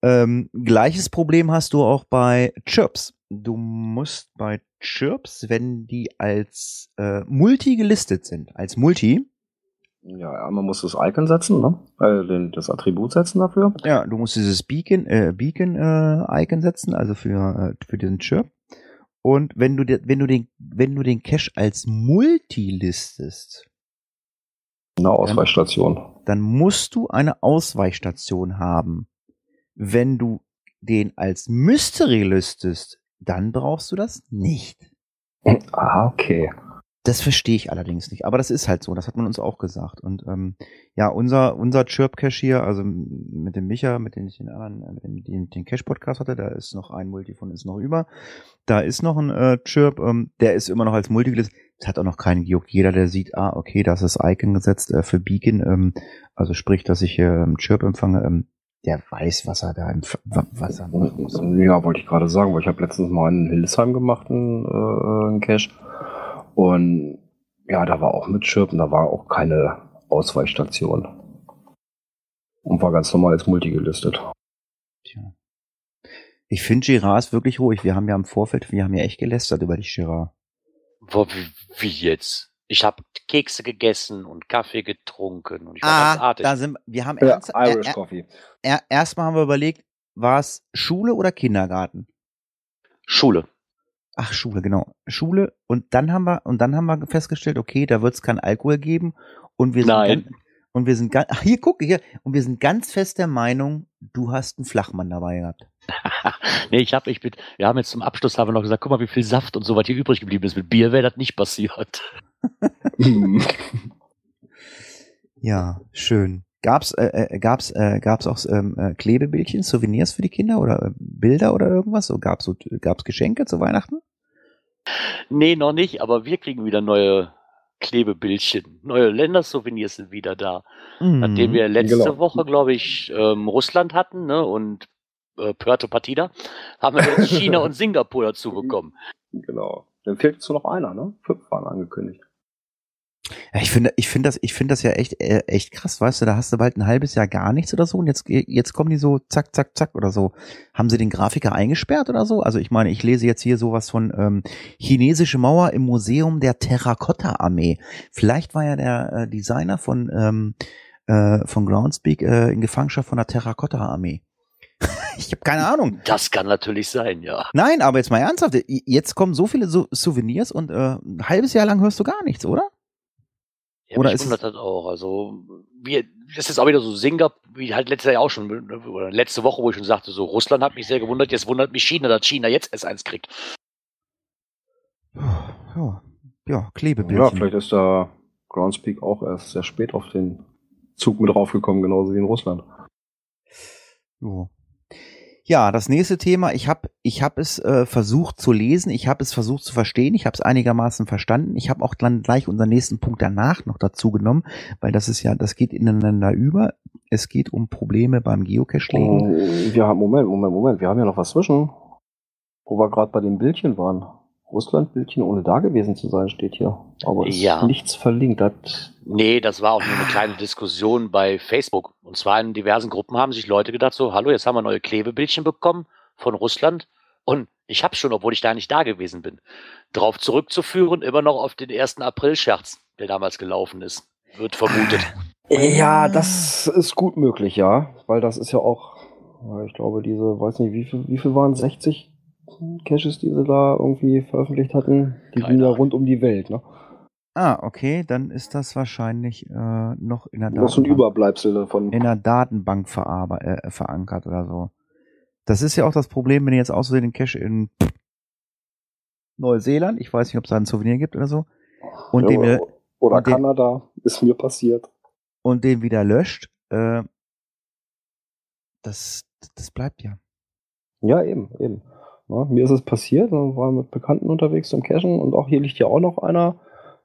Speaker 2: Ähm, gleiches Problem hast du auch bei Chirps. Du musst bei Chirps, wenn die als äh, Multi gelistet sind, als Multi,
Speaker 3: Ja, ja, man muss das Icon setzen, ne? Äh, das Attribut setzen dafür.
Speaker 2: Ja, du musst dieses Beacon, äh, Beacon äh, Icon setzen, also für äh, für den Chirp. Und wenn du dir- wenn du den wenn du den Cache als Multi listest,
Speaker 3: Eine Ausweichstation.
Speaker 2: dann musst du eine Ausweichstation haben. Wenn du den als Mystery listest, dann brauchst du das nicht.
Speaker 3: Ah, okay.
Speaker 2: Das verstehe ich allerdings nicht. Aber das ist halt so. Das hat man uns auch gesagt. Und ähm, ja, unser unser Chirp Cache hier, also mit dem Micha, mit dem ich den anderen, äh, mit dem den, den Cache Podcast hatte, da ist noch ein Multi von ist noch über. Da ist noch ein äh, Chirp, ähm, der ist immer noch als Multi gelistet. Das hat auch noch keinen gejuckt. Jeder, der sieht, ah, okay, da ist das Icon gesetzt äh, für Beacon, ähm, also sprich, dass ich äh, Chirp empfange, ähm, der weiß, was er da empf was er machen muss.
Speaker 3: Ja, wollte ich gerade sagen, weil ich habe letztens mal in Hildesheim gemacht, einen, äh, einen Cache. Und ja, da war auch mit Chirpen, da war auch keine Ausweichstation. Und war ganz normal als Multi gelistet.
Speaker 2: Tja. Ich finde Girard ist wirklich ruhig. Wir haben ja im Vorfeld, wir haben ja echt gelästert über die Girard.
Speaker 7: Wie jetzt? Ich habe Kekse gegessen und Kaffee getrunken und ich war ganz
Speaker 2: Ah,
Speaker 7: artig.
Speaker 2: da sind wir haben
Speaker 3: Ja,
Speaker 2: ernst,
Speaker 3: Irish
Speaker 2: äh,
Speaker 3: Coffee.
Speaker 2: äh, erstmal haben wir überlegt, war es Schule oder Kindergarten?
Speaker 7: Schule.
Speaker 2: Ach, Schule, genau. Schule und dann haben wir und dann haben wir festgestellt, okay, da wird es keinen Alkohol geben und wir sind
Speaker 7: Nein.
Speaker 2: Ganz, und wir sind ganz ach, hier gucke hier und wir sind ganz fest der Meinung, du hast einen Flachmann dabei gehabt. [LAUGHS]
Speaker 7: nee, ich habe, ich bin, wir haben jetzt zum Abschluss haben wir noch gesagt, guck mal, wie viel Saft und so was hier übrig geblieben ist. Mit Bier wäre das nicht passiert. [LAUGHS]
Speaker 2: Ja, schön. Gab's äh, äh, gab's äh, gab's auch ähm, äh, Klebebildchen, Souvenirs für die Kinder oder äh, Bilder oder irgendwas? So gab's so gab's Geschenke zu Weihnachten?
Speaker 7: Nee, noch nicht, aber wir kriegen wieder neue Klebebildchen. Neue Ländersouvenirs sind wieder da. Nachdem wir letzte
Speaker 3: Genau.
Speaker 7: Woche, glaube ich, ähm, Russland hatten ne, und äh, Puerto Partida, haben wir jetzt China und [LAUGHS] Singapur dazu bekommen.
Speaker 3: Genau. Dann fehlt jetzt nur noch einer, ne? Fünf waren angekündigt.
Speaker 2: Ja, ich finde, ich finde das, ich finde das ja echt, äh, echt krass, weißt du, da hast du bald ein halbes Jahr gar nichts oder so und jetzt, jetzt kommen die so zack, zack, zack oder so. Haben sie den Grafiker eingesperrt oder so? Also ich meine, ich lese jetzt hier sowas von ähm, chinesische Mauer im Museum der Terrakotta-Armee. Vielleicht war ja der äh, Designer von ähm, äh, von Groundspeak äh, in Gefangenschaft von der Terrakotta-Armee. [LAUGHS] ich habe keine Ahnung.
Speaker 7: Das kann natürlich sein, ja.
Speaker 2: Nein, aber jetzt mal ernsthaft, jetzt kommen so viele so Souvenirs und äh, ein halbes Jahr lang hörst du gar nichts, oder?
Speaker 7: Ja,
Speaker 2: Oder
Speaker 7: mich
Speaker 2: ist
Speaker 7: wundert das auch. Also, wir, das ist auch wieder so Singer, wie halt letztes Jahr auch schon, oder letzte Woche, wo ich schon sagte, so Russland hat mich sehr gewundert, jetzt wundert mich China, dass China jetzt S1 kriegt.
Speaker 2: Ja, ja
Speaker 3: Ja,
Speaker 2: Klebebildchen.
Speaker 3: vielleicht ist da Groundspeak auch erst sehr spät auf den Zug mit draufgekommen, genauso wie in Russland.
Speaker 2: Jo. Ja, das nächste Thema, ich habe ich hab es äh, versucht zu lesen, ich habe es versucht zu verstehen, ich habe es einigermaßen verstanden. Ich habe auch dann gleich unseren nächsten Punkt danach noch dazu genommen, weil das ist ja, das geht ineinander über. Es geht um Probleme beim Geocache-Legen.
Speaker 3: Oh, wir haben, Moment, Moment, Moment, wir haben ja noch was zwischen, wo wir gerade bei den Bildchen waren. Russland-Bildchen ohne da gewesen zu sein, steht hier. Aber ist
Speaker 7: Ja.
Speaker 3: nichts verlinkt. Das,
Speaker 7: Nee, das war auch nur eine kleine Diskussion bei Facebook. Und zwar in diversen Gruppen haben sich Leute gedacht, so, hallo, jetzt haben wir neue Klebebildchen bekommen von Russland. Und ich habe schon, obwohl ich da nicht da gewesen bin, darauf zurückzuführen, immer noch auf den 1. April-Scherz, der damals gelaufen ist, wird vermutet.
Speaker 3: ja, das ist gut möglich, ja. Weil das ist ja auch, ich glaube, diese, weiß nicht, wie viel, wie viel waren es? 60 Caches, die sie da irgendwie veröffentlicht hatten? Die gingen ja rund um die Welt, ne?
Speaker 2: Ah, okay, dann ist das wahrscheinlich äh, noch in der
Speaker 3: Das ist ein
Speaker 2: Datenbank,
Speaker 3: Überbleibsel davon.
Speaker 2: in der Datenbank äh, verankert oder so. Das ist ja auch das Problem, wenn ihr jetzt außerdem den Cache in Neuseeland, ich weiß nicht, ob es da ein Souvenir gibt oder so, und
Speaker 3: Ja,
Speaker 2: den
Speaker 3: oder oder
Speaker 2: und den-
Speaker 3: Kanada, ist mir passiert.
Speaker 2: und den wieder löscht, äh, das, das bleibt ja.
Speaker 3: Ja, eben, eben. Ja, mir ist es passiert, dann war mit Bekannten unterwegs zum Cashen und auch hier liegt ja auch noch einer.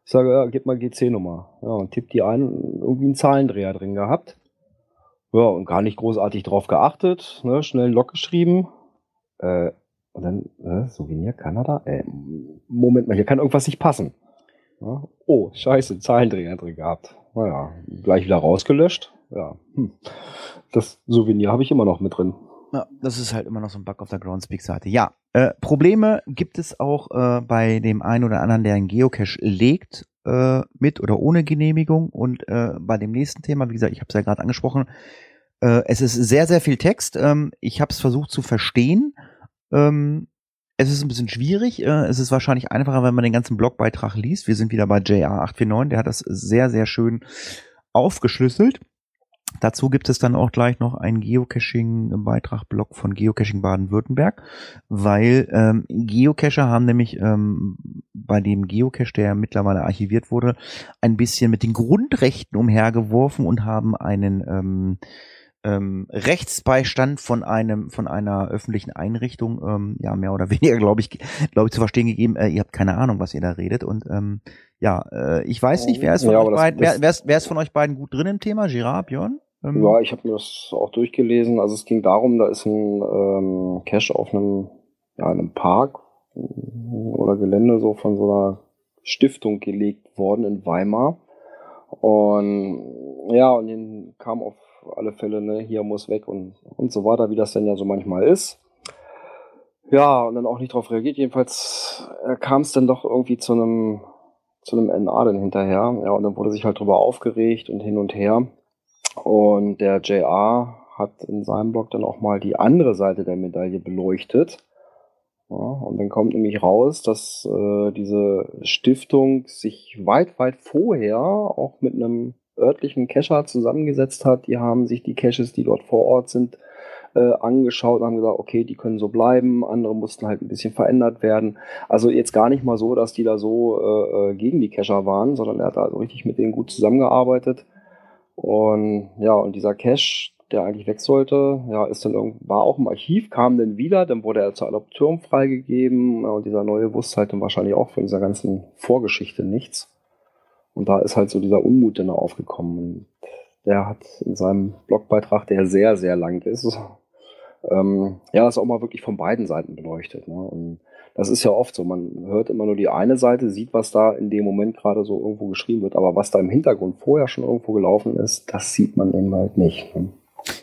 Speaker 3: Ich sage, ja, gib mal GC-Nummer. Ja, und tipp die ein, irgendwie einen Zahlendreher drin gehabt. Ja, und gar nicht großartig drauf geachtet, ne, schnell einen Log geschrieben. Äh, und dann, äh, Souvenir Kanada? Äh, Moment mal, hier kann irgendwas nicht passen. Ja, oh, scheiße, Zahlendreher drin gehabt. Naja, gleich wieder rausgelöscht. Ja, hm. das Souvenir habe ich immer noch mit drin.
Speaker 2: Ja, das ist halt immer noch so ein Bug auf der Groundspeak-Seite. Ja, äh, Probleme gibt es auch äh, bei dem einen oder anderen, der einen Geocache legt, äh, mit oder ohne Genehmigung. Und äh, bei dem nächsten Thema, wie gesagt, ich habe es ja gerade angesprochen, äh, es ist sehr, sehr viel Text. Ähm, ich habe es versucht zu verstehen. Ähm, es ist ein bisschen schwierig. Es ist wahrscheinlich einfacher, wenn man den ganzen Blogbeitrag liest. Wir sind wieder bei JR849, der hat das sehr, sehr schön aufgeschlüsselt. Dazu gibt es dann auch gleich noch einen Geocaching-Beitrag-Blog von Geocaching Baden-Württemberg, weil ähm, Geocacher haben nämlich ähm, bei dem Geocache, der mittlerweile archiviert wurde, ein bisschen mit den Grundrechten umhergeworfen und haben einen ähm, ähm, Rechtsbeistand von einem von einer öffentlichen Einrichtung, ähm, ja mehr oder [LAUGHS] weniger, glaube ich, glaube ich zu verstehen gegeben. Äh, ihr habt keine Ahnung, was ihr da redet und ähm, ja, äh, ich weiß nicht, wer ist von
Speaker 3: Ja,
Speaker 2: euch beiden, wer, wer, ist, wer ist von euch beiden gut drin im Thema? Girard, Björn? Ähm,
Speaker 3: Ja, ich habe mir das auch durchgelesen. Also es ging darum, da ist ein ähm, Cache auf einem, ja, einem Park äh, oder Gelände so von so einer Stiftung gelegt worden in Weimar. Und ja, und dann kam auf alle Fälle, ne, hier muss weg und, und so weiter, wie das denn ja so manchmal ist. Ja, und dann auch nicht darauf reagiert. Jedenfalls äh, kam es dann doch irgendwie zu einem zu einem NA dann hinterher. Ja, und dann wurde sich halt drüber aufgeregt und hin und her. Und der JR hat in seinem Blog dann auch mal die andere Seite der Medaille beleuchtet. Ja, und dann kommt nämlich raus, dass äh, diese Stiftung sich weit, weit vorher auch mit einem örtlichen Cacher zusammengesetzt hat. Die haben sich die Caches, die dort vor Ort sind, äh, angeschaut und haben gesagt, okay, die können so bleiben, andere mussten halt ein bisschen verändert werden. Also jetzt gar nicht mal so, dass die da so äh, äh, gegen die Cacher waren, sondern er hat also richtig mit denen gut zusammengearbeitet. Und ja, und dieser Cache, der eigentlich weg sollte, ja, ist dann irgend, war auch im Archiv, kam dann wieder, dann wurde er zur Adoption freigegeben und dieser neue wusste halt dann wahrscheinlich auch von dieser ganzen Vorgeschichte nichts. Und da ist halt so dieser Unmut dann aufgekommen. Und der hat in seinem Blogbeitrag, der sehr, sehr lang ist, ähm, ja, das auch mal wirklich von beiden Seiten beleuchtet. Ne? Und das ist ja oft so, man hört immer nur die eine Seite, sieht, was da in dem Moment gerade so irgendwo geschrieben wird, aber was da im Hintergrund vorher schon irgendwo gelaufen ist, das sieht man eben halt nicht. Ne?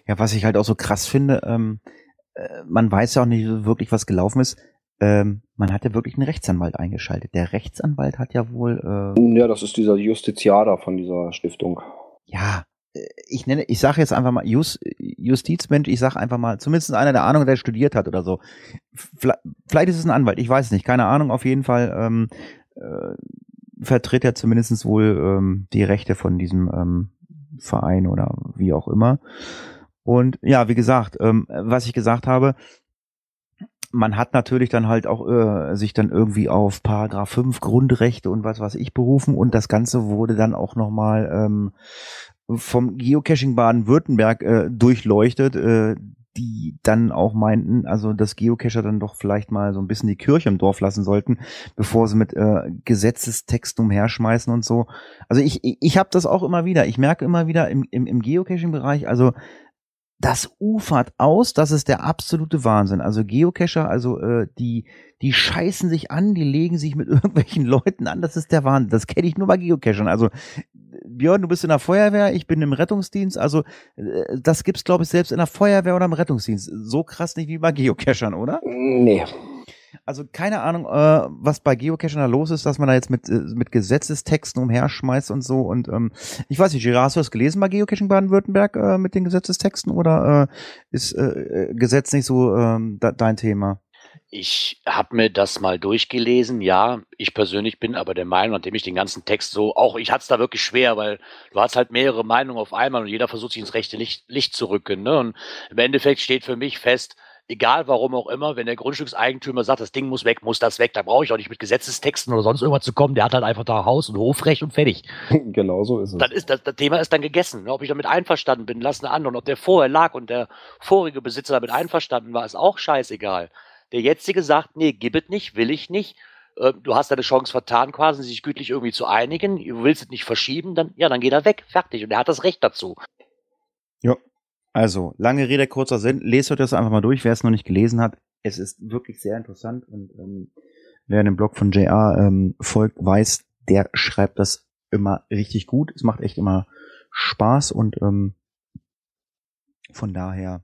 Speaker 2: Ja, was ich halt auch so krass finde, ähm, äh, man weiß ja auch nicht wirklich, was gelaufen ist. Ähm, man hat ja wirklich einen Rechtsanwalt eingeschaltet. Der Rechtsanwalt hat ja wohl, äh,
Speaker 3: Ja, das ist dieser Justiziader von dieser Stiftung.
Speaker 2: ja, ich nenne, ich sage jetzt einfach mal Just, Justizmensch, ich sage einfach mal, zumindest einer der Ahnung, der studiert hat oder so. Vielleicht, ist es ein Anwalt, ich weiß es nicht, keine Ahnung, auf jeden Fall. Ähm, äh, vertritt er zumindest wohl ähm, die Rechte von diesem ähm, Verein oder wie auch immer. Und ja, wie gesagt, ähm, was ich gesagt habe, man hat natürlich dann halt auch äh, sich dann irgendwie auf Paragraph 5 Grundrechte und was weiß ich berufen und das Ganze wurde dann auch nochmal ähm, vom Geocaching Baden-Württemberg äh, durchleuchtet, äh, die dann auch meinten, also dass Geocacher dann doch vielleicht mal so ein bisschen die Kirche im Dorf lassen sollten, bevor sie mit äh, Gesetzestexten umherschmeißen und so. Also ich, ich, ich habe das auch immer wieder. Ich merke immer wieder im, im, im Geocaching-Bereich, also das ufert aus, das ist der absolute Wahnsinn. Also Geocacher, also äh, die, die scheißen sich an, die legen sich mit [LAUGHS] irgendwelchen Leuten an, das ist der Wahnsinn. Das kenne ich nur bei Geocachern. Also Björn, du bist in der Feuerwehr, ich bin im Rettungsdienst, also äh, das gibt's glaube ich selbst in der Feuerwehr oder im Rettungsdienst. So krass nicht wie bei Geocachern, oder?
Speaker 3: Nee.
Speaker 2: Also keine Ahnung, äh, was bei Geocachern da los ist, dass man da jetzt mit, äh, mit Gesetzestexten umherschmeißt und so. Und ähm, ich weiß nicht, Gerard, hast du das gelesen bei Geocaching Baden-Württemberg äh, mit den Gesetzestexten oder äh, ist äh, Gesetz nicht so ähm, dein Thema?
Speaker 7: Ich habe mir das mal durchgelesen, ja. Ich persönlich bin aber der Meinung, nachdem ich den ganzen Text so, auch ich hatte es da wirklich schwer, weil du hast halt mehrere Meinungen auf einmal und jeder versucht sich ins rechte Licht, Licht zu rücken. Ne? Und im Endeffekt steht für mich fest, egal warum auch immer, wenn der Grundstückseigentümer sagt, das Ding muss weg, muss das weg, da brauche ich auch nicht mit Gesetzestexten oder sonst irgendwas zu kommen, der hat halt einfach da Haus und Hofrecht und fertig. [LAUGHS]
Speaker 3: genau so ist es.
Speaker 7: Dann ist das, das Thema ist dann gegessen. Ne? Ob ich damit einverstanden bin, lass eine andere. Und ob der vorher lag und der vorige Besitzer damit einverstanden war, ist auch scheißegal. Der jetzige sagt, nee, gib es nicht, will ich nicht. Äh, du hast deine Chance vertan, quasi sich gütlich irgendwie zu einigen. Du willst es nicht verschieben, dann, ja, dann geht er weg, fertig. Und er hat das Recht dazu.
Speaker 2: Ja, also, lange Rede, kurzer Sinn. Lest euch das einfach mal durch, wer es noch nicht gelesen hat. Es ist wirklich sehr interessant und ähm, wer dem Blog von JR ähm, folgt, weiß, der schreibt das immer richtig gut. Es macht echt immer Spaß und ähm, von daher,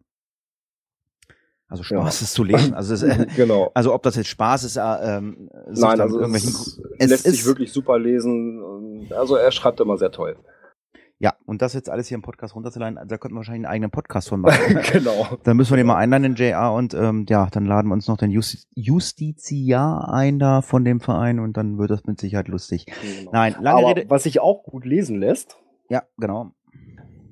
Speaker 2: also Spaß
Speaker 3: Ja.
Speaker 2: ist zu lesen. Also, es, äh, [LAUGHS]
Speaker 3: genau.
Speaker 2: also ob das jetzt Spaß ist, äh, ähm,
Speaker 3: Nein, also es,
Speaker 2: es
Speaker 3: lässt sich wirklich super lesen. Also er schreibt immer sehr toll.
Speaker 2: Ja, und das jetzt alles hier im Podcast runterzuladen, da könnten wir wahrscheinlich einen eigenen Podcast von machen. [LAUGHS]
Speaker 3: genau.
Speaker 2: Dann müssen wir den mal einladen, den JR, und ähm, ja, dann laden wir uns noch den Just Justiziar ein da von dem Verein und dann wird das mit Sicherheit lustig.
Speaker 3: genau.
Speaker 2: Nein, lange
Speaker 3: Aber
Speaker 2: Rede.
Speaker 3: was sich auch gut lesen lässt,
Speaker 2: Ja, genau.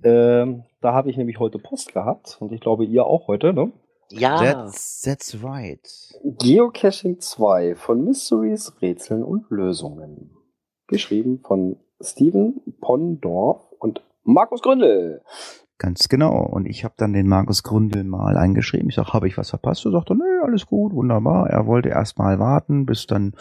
Speaker 3: ähm, da habe ich nämlich heute Post gehabt und ich glaube ihr auch heute, ne?
Speaker 7: Ja.
Speaker 2: That's, that's right.
Speaker 3: Geocaching 2 von Mysteries, Rätseln und Lösungen. Geschrieben von Steven Pondorf und Markus Gründel.
Speaker 2: Ganz genau. Und ich habe dann den Markus Gründel mal eingeschrieben. Ich sag, habe ich was verpasst? Er sagte, nö, alles gut, wunderbar. Er wollte erst mal warten, bis dann.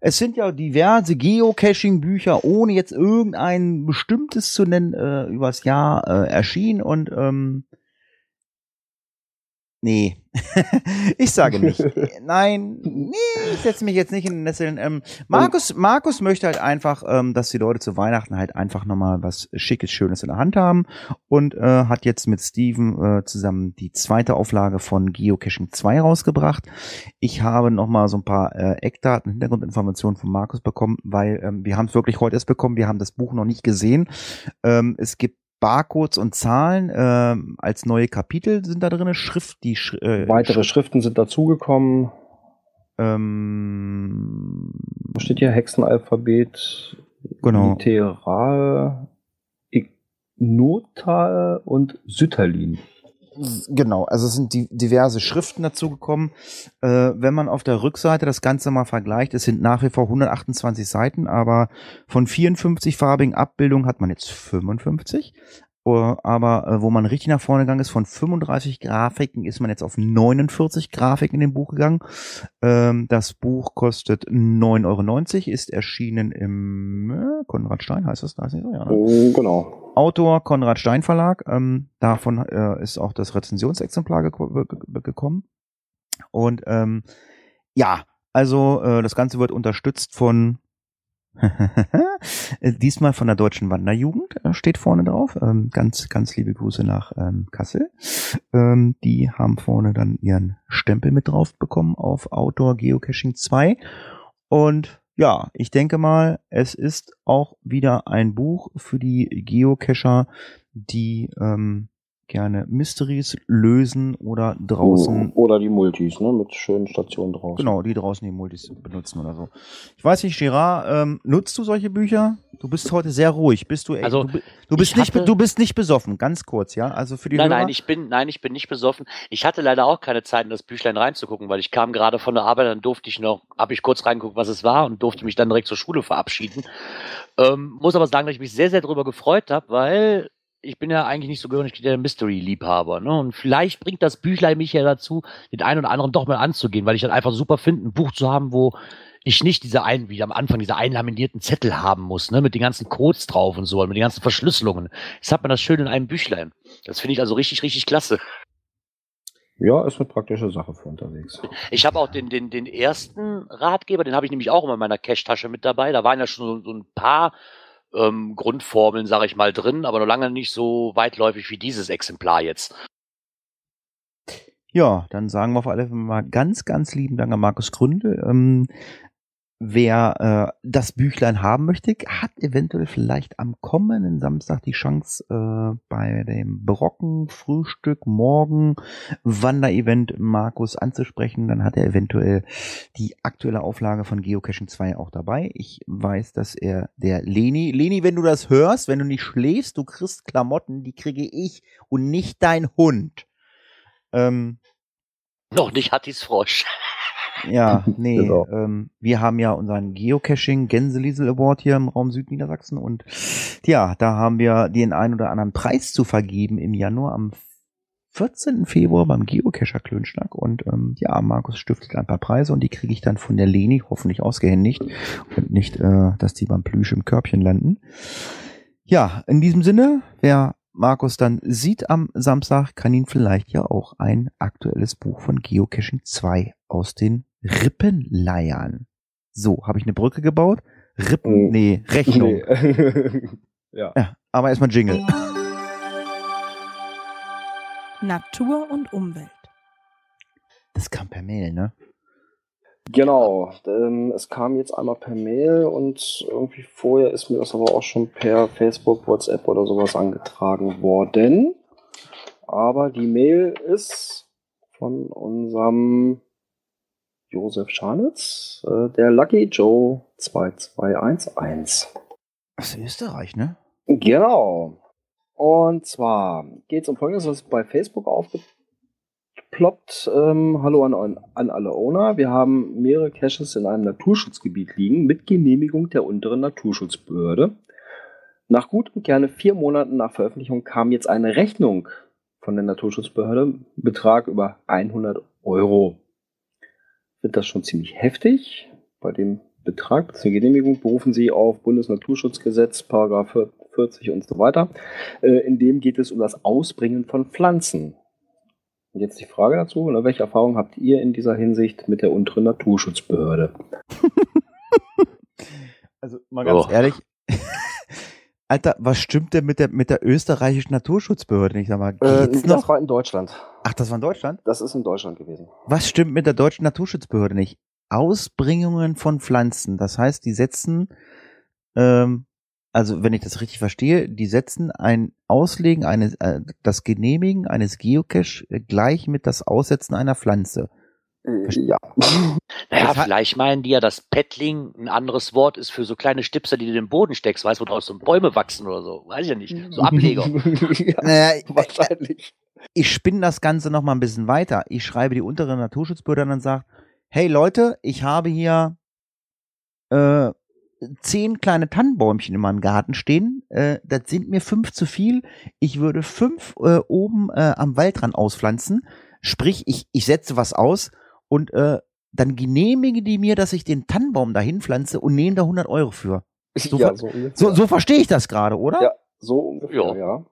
Speaker 2: Es sind ja diverse Geocaching-Bücher, ohne jetzt irgendein bestimmtes zu nennen, äh, übers Jahr äh, erschienen und ähm, Nee. [LAUGHS] ich sage nicht. [LAUGHS] Nein, nee, ich setze mich jetzt nicht in den Nesseln. Ähm, Markus, Markus möchte halt einfach, ähm, dass die Leute zu Weihnachten halt einfach nochmal was Schickes, Schönes in der Hand haben und äh, hat jetzt mit Steven äh, zusammen die zweite Auflage von Geocaching 2 rausgebracht. Ich habe nochmal so ein paar äh, Eckdaten, Hintergrundinformationen von Markus bekommen, weil ähm, wir haben es wirklich heute erst bekommen, wir haben das Buch noch nicht gesehen. Ähm, es gibt Barcodes und Zahlen ähm, als neue Kapitel sind da drin, Schrift, die Sch äh,
Speaker 3: Weitere
Speaker 2: Sch
Speaker 3: Schriften sind dazugekommen.
Speaker 2: ähm,
Speaker 3: Was steht hier? Hexenalphabet,
Speaker 2: Genau.
Speaker 3: Literal, Ignotal und Sütterlin.
Speaker 2: Genau, also es sind die, diverse Schriften dazugekommen. Äh, wenn man auf der Rückseite das Ganze mal vergleicht, es sind nach wie vor 128 Seiten, aber von 54 farbigen Abbildungen hat man jetzt 55. Äh, aber äh, wo man richtig nach vorne gegangen ist, von 35 Grafiken ist man jetzt auf 49 Grafiken in dem Buch gegangen. Ähm, das Buch kostet 9,90 Euro, ist erschienen im äh, Konrad Stein, heißt das? Da ist nicht so, ja, ne?
Speaker 3: Oh, Genau.
Speaker 2: Autor Konrad Stein Verlag. Ähm, davon ist auch das Rezensionsexemplar geko ge gekommen. Und ähm, ja, also das Ganze wird unterstützt von [LAUGHS] diesmal von der Deutschen Wanderjugend äh, steht vorne drauf. Ähm, ganz, ganz liebe Grüße nach ähm, Kassel. Ähm, die haben vorne dann ihren Stempel mit drauf bekommen auf Outdoor Geocaching 2. Und ja, ich denke mal, es ist auch wieder ein Buch für die Geocacher, die gerne Mysteries lösen oder draußen
Speaker 3: Oder die Multis, ne? Mit schönen Stationen draußen.
Speaker 2: Genau, die draußen die Multis benutzen oder so. Ich weiß nicht, Gerard, ähm, nutzt du solche Bücher? Du bist heute sehr ruhig. Bist du,
Speaker 7: Also,
Speaker 2: du, du bist
Speaker 7: ich
Speaker 2: nicht,
Speaker 7: hatte-
Speaker 2: du bist nicht besoffen, ganz kurz, ja? Also für die
Speaker 7: Nein,
Speaker 2: Hörer.
Speaker 7: nein, ich bin, nein, ich bin nicht besoffen. Ich hatte leider auch keine Zeit, in das Büchlein reinzugucken, weil ich kam gerade von der Arbeit, dann durfte ich noch, habe ich kurz reingeguckt, was es war und durfte mich dann direkt zur Schule verabschieden. Ähm, muss aber sagen, dass ich mich sehr, sehr darüber gefreut habe, weil ich bin ja eigentlich nicht so gewöhnlich der Mystery-Liebhaber. Ne? Und vielleicht bringt das Büchlein mich ja dazu, den einen oder anderen doch mal anzugehen, weil ich dann einfach super finde, ein Buch zu haben, wo ich nicht diese ein, wie am Anfang, diese einlaminierten Zettel haben muss, ne, mit den ganzen Codes drauf und so, mit den ganzen Verschlüsselungen. Jetzt hat man das schön in einem Büchlein. Das finde ich also richtig, richtig klasse.
Speaker 3: Ja, ist eine praktische Sache für unterwegs.
Speaker 7: Ich habe auch den, den, den ersten Ratgeber, den habe ich nämlich auch immer in meiner Cash-Tasche mit dabei. Da waren ja schon so, so ein paar ähm, Grundformeln, sage ich mal, drin, aber noch lange nicht so weitläufig wie dieses Exemplar jetzt.
Speaker 2: Ja, dann sagen wir auf alle Fälle mal ganz, ganz lieben Dank an Markus Gründe. Ähm, wer äh, das Büchlein haben möchte, hat eventuell vielleicht am kommenden Samstag die Chance, äh, bei dem Brocken-Frühstück morgen Wanderevent Markus anzusprechen. Dann hat er eventuell die aktuelle Auflage von Geocaching 2 auch dabei. Ich weiß, dass er der Leni, Leni, wenn du das hörst, wenn du nicht schläfst, du kriegst Klamotten, die kriege ich und nicht dein Hund. Ähm,
Speaker 7: Noch nicht Hattis Frosch.
Speaker 2: Ja, [LAUGHS] nee,
Speaker 3: Genau.
Speaker 2: ähm, wir haben ja unseren Geocaching Gänseliesel Award hier im Raum Südniedersachsen und ja, da haben wir den einen oder anderen Preis zu vergeben im Januar am 14. Februar beim Geocacher Klönschnack und ähm, ja, Markus stiftet ein paar Preise und die kriege ich dann von der Leni hoffentlich ausgehändigt und nicht, äh, dass die beim Plüsch im Körbchen landen. Ja, in diesem Sinne, wer Markus dann sieht am Samstag, kann ihn vielleicht ja auch ein aktuelles Buch von Geocaching 2 aus den Rippen leiern. So, habe ich eine Brücke gebaut? Rippen,
Speaker 3: Oh.
Speaker 2: nee, Rechnung.
Speaker 3: Nee. [LAUGHS] ja.
Speaker 2: Ja, aber erstmal Jingle.
Speaker 6: Natur und Umwelt.
Speaker 2: Das kam per Mail, ne?
Speaker 3: Genau, ähm, es kam jetzt einmal per Mail und irgendwie vorher ist mir das aber auch schon per Facebook, WhatsApp oder sowas angetragen worden. Aber die Mail ist von unserem Josef Scharnitz, äh, der Lucky Joe 2211.
Speaker 2: Aus Österreich, ne?
Speaker 3: Genau. Und zwar geht es um Folgendes, ist bei Facebook aufgeploppt. Ähm, hallo an, an alle Owner. Wir haben mehrere Caches in einem Naturschutzgebiet liegen mit Genehmigung der unteren Naturschutzbehörde. Nach gut und gerne vier Monaten nach Veröffentlichung kam jetzt eine Rechnung von der Naturschutzbehörde, Betrag über 100 Euro. Wird das schon ziemlich heftig. Bei dem Betrag zur Genehmigung berufen Sie auf Bundesnaturschutzgesetz, Paragraph 40 und so weiter. Äh, in dem geht es um das Ausbringen von Pflanzen. Und jetzt die Frage dazu, oder welche Erfahrung habt ihr in dieser Hinsicht mit der unteren Naturschutzbehörde? [LAUGHS]
Speaker 2: Also mal ganz
Speaker 7: Oh.
Speaker 2: ehrlich. Alter, was stimmt denn mit der, mit der österreichischen Naturschutzbehörde nicht? Sag mal,
Speaker 3: Äh, das
Speaker 2: noch?
Speaker 3: war in Deutschland.
Speaker 2: Ach, das war in Deutschland?
Speaker 3: Das ist in Deutschland gewesen.
Speaker 2: Was stimmt mit der deutschen Naturschutzbehörde nicht? Ausbringungen von Pflanzen. Das heißt, die setzen, ähm, also wenn ich das richtig verstehe, die setzen ein Auslegen eines, äh, das Genehmigen eines Geocache gleich mit das Aussetzen einer Pflanze.
Speaker 3: Ja.
Speaker 7: Naja, vielleicht meinen die ja, dass Pettling ein anderes Wort ist für so kleine Stipser, die du in den Boden steckst, weißt du, wo draus so Bäume wachsen oder so. Weiß ich ja nicht. So Ableger.
Speaker 3: ja, [LAUGHS]
Speaker 2: Naja, [LAUGHS]
Speaker 3: wahrscheinlich.
Speaker 2: ich spinne das Ganze noch mal ein bisschen weiter. Ich schreibe die untere Naturschutzbehörde und sage, hey Leute, ich habe hier äh, zehn kleine Tannenbäumchen in meinem Garten stehen. Äh, das sind mir fünf zu viel. Ich würde fünf äh, oben äh, am Waldrand auspflanzen. Sprich, ich, ich setze was aus und äh, dann genehmige die mir, dass ich den Tannenbaum dahin pflanze und nehme da 100 Euro für. So
Speaker 3: ja, so.
Speaker 2: So, so verstehe ich das gerade, oder?
Speaker 3: Ja, so ungefähr,
Speaker 7: Ja.
Speaker 3: ja.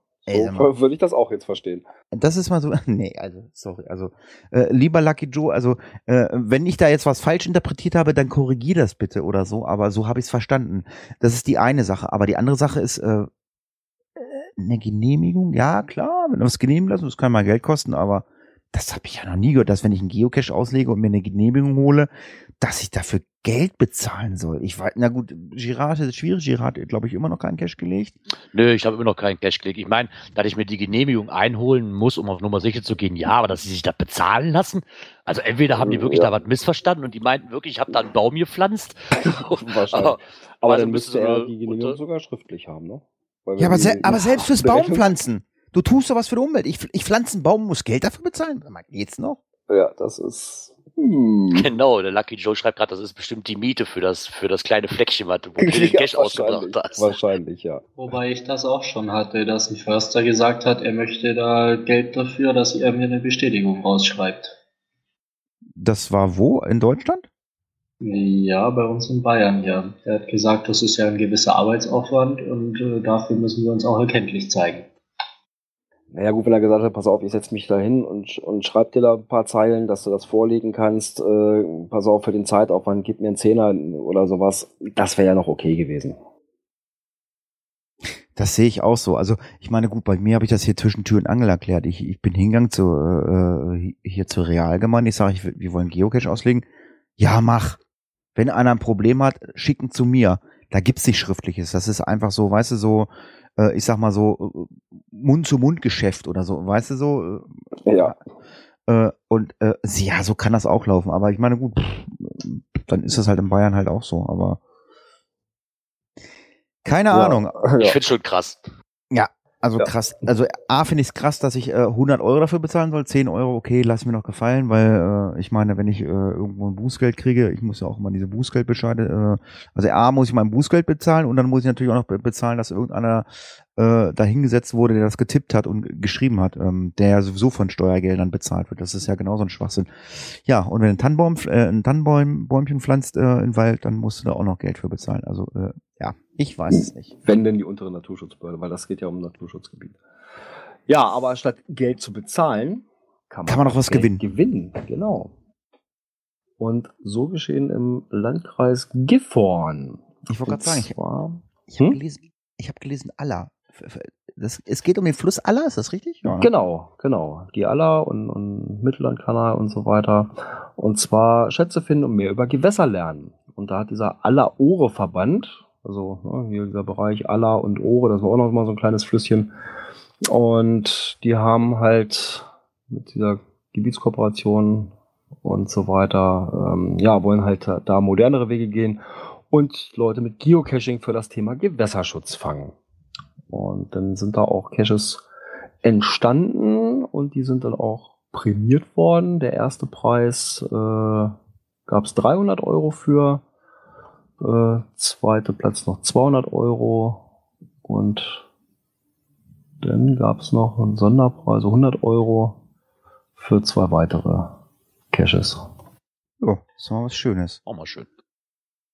Speaker 3: So würde ich das auch jetzt verstehen.
Speaker 2: Das ist mal so, [LAUGHS] nee, also, sorry, also, äh, lieber Lucky Joe, also, äh, wenn ich da jetzt was falsch interpretiert habe, dann korrigier das bitte oder so, aber so habe ich es verstanden. Das ist die eine Sache, aber die andere Sache ist, äh, äh, eine Genehmigung, ja, klar, wenn du was genehmigen lassen, das kann mal Geld kosten, aber das habe ich ja noch nie gehört, dass wenn ich einen Geocache auslege und mir eine Genehmigung hole, dass ich dafür Geld bezahlen soll. Ich weiß, na gut, Girard ist schwierig. Girard hat, glaube ich, immer noch keinen Cache gelegt.
Speaker 7: Nö, ich habe immer noch keinen Cash gelegt. Ich meine, dass ich mir die Genehmigung einholen muss, um auf Nummer sicher zu gehen, ja, aber dass sie sich da bezahlen lassen. Also entweder haben die wirklich
Speaker 3: Ja.
Speaker 7: da was missverstanden und die meinten wirklich, ich habe da einen Baum gepflanzt. [LAUGHS]
Speaker 3: Wahrscheinlich.
Speaker 7: Aber-
Speaker 3: Aber
Speaker 7: also
Speaker 3: dann
Speaker 7: müsste
Speaker 3: er die Genehmigung
Speaker 7: unter-
Speaker 3: sogar schriftlich haben, ne? Weil
Speaker 2: Ja, aber, se aber [LAUGHS] selbst fürs [LAUGHS] Baumpflanzen. Du tust doch was für die Umwelt. Ich, ich pflanze einen Baum, muss Geld dafür bezahlen. Geht's noch?
Speaker 3: Ja, das ist. Hm.
Speaker 7: Genau, der Lucky Joe schreibt gerade, das ist bestimmt die Miete für das, für das kleine Fleckchen, was du wo du den
Speaker 3: Ja,
Speaker 7: Cash ausgebracht
Speaker 3: wahrscheinlich,
Speaker 7: hast.
Speaker 3: wahrscheinlich, ja.
Speaker 8: Wobei ich das auch schon hatte, dass ein Förster gesagt hat, er möchte da Geld dafür, dass er mir eine Bestätigung rausschreibt.
Speaker 2: Das war wo? In Deutschland?
Speaker 8: Ja, bei uns in Bayern, ja. Er hat gesagt, das ist ja ein gewisser Arbeitsaufwand und äh, dafür müssen wir uns auch erkenntlich zeigen.
Speaker 3: Naja, gut, wenn er gesagt hat, pass auf, ich setze mich da hin und, und schreib dir da ein paar Zeilen, dass du das vorlegen kannst, äh, pass auf, für den Zeitaufwand, gib mir einen Zehner oder sowas, das wäre ja noch okay gewesen.
Speaker 2: Das sehe ich auch so. Also ich meine, gut, bei mir habe ich das hier zwischen Tür und Angel erklärt. Ich, ich bin hingegangen zu, äh, hier zur Realgemeinde. Ich sage, ich, wir wollen Geocache auslegen. Ja, mach. Wenn einer ein Problem hat, schicken zu mir. Da gibt's nicht Schriftliches. Das ist einfach so, weißt du, so, äh, ich sag mal so, äh, Mund-zu-Mund-Geschäft oder so, weißt du, so. Äh,
Speaker 3: Ja.
Speaker 2: Äh, und äh, ja, so kann das auch laufen. Aber ich meine, gut, pff, dann ist das halt in Bayern halt auch so. Aber keine Ahnung.
Speaker 7: Ich
Speaker 3: Ja.
Speaker 7: finde schon krass.
Speaker 2: Also
Speaker 3: Ja.
Speaker 2: krass. Also A finde ich es krass, dass ich äh, 100 Euro dafür bezahlen soll. 10 Euro, okay, lass mir noch gefallen, weil äh, ich meine, wenn ich äh, irgendwo ein Bußgeld kriege, ich muss ja auch immer diese Bußgeldbescheide, äh, also A muss ich mein Bußgeld bezahlen und dann muss ich natürlich auch noch be- bezahlen, dass irgendeiner äh, dahingesetzt wurde, der das getippt hat und geschrieben hat, ähm, der ja sowieso von Steuergeldern bezahlt wird. Das ist ja genauso ein Schwachsinn. Ja, und wenn du ein Tannenbaum, äh, ein Tannenbäumchen pflanzt äh, im Wald, dann musst du da auch noch Geld für bezahlen. Also äh, ja, ich weiß es nicht.
Speaker 3: Wenn denn die untere Naturschutzbehörde, weil das geht ja um Naturschutzgebiet. Ja, aber statt Geld zu bezahlen, kann man,
Speaker 2: Kann man auch was
Speaker 3: Geld
Speaker 2: gewinnen.
Speaker 3: Gewinnen, genau. Und so geschehen im Landkreis Gifhorn.
Speaker 2: Ich wollte gerade sagen, ich, Ich habe
Speaker 3: Hm?
Speaker 2: gelesen, ich habe gelesen Aller. Das, es geht um den Fluss Aller, ist das richtig? Ja. ne?
Speaker 3: Genau, genau. Die Aller und, und Mittellandkanal und so weiter. Und zwar Schätze finden und mehr über Gewässer lernen. Und da hat dieser Aller-Ohre-Verband, also ne, hier dieser Bereich Aller und Ohre, das war auch noch mal so ein kleines Flüsschen. Und die haben halt mit dieser Gebietskooperation und so weiter, ähm, ja, wollen halt da modernere Wege gehen und Leute mit Geocaching für das Thema Gewässerschutz fangen. Und dann sind da auch Caches entstanden und die sind dann auch prämiert worden. Der erste Preis äh, gab es 300 Euro für, äh, zweite Platz noch 200 Euro und dann gab es noch einen Sonderpreis, also 100 Euro für zwei weitere Caches.
Speaker 2: Ja, das war was Schönes.
Speaker 7: Auch mal schön.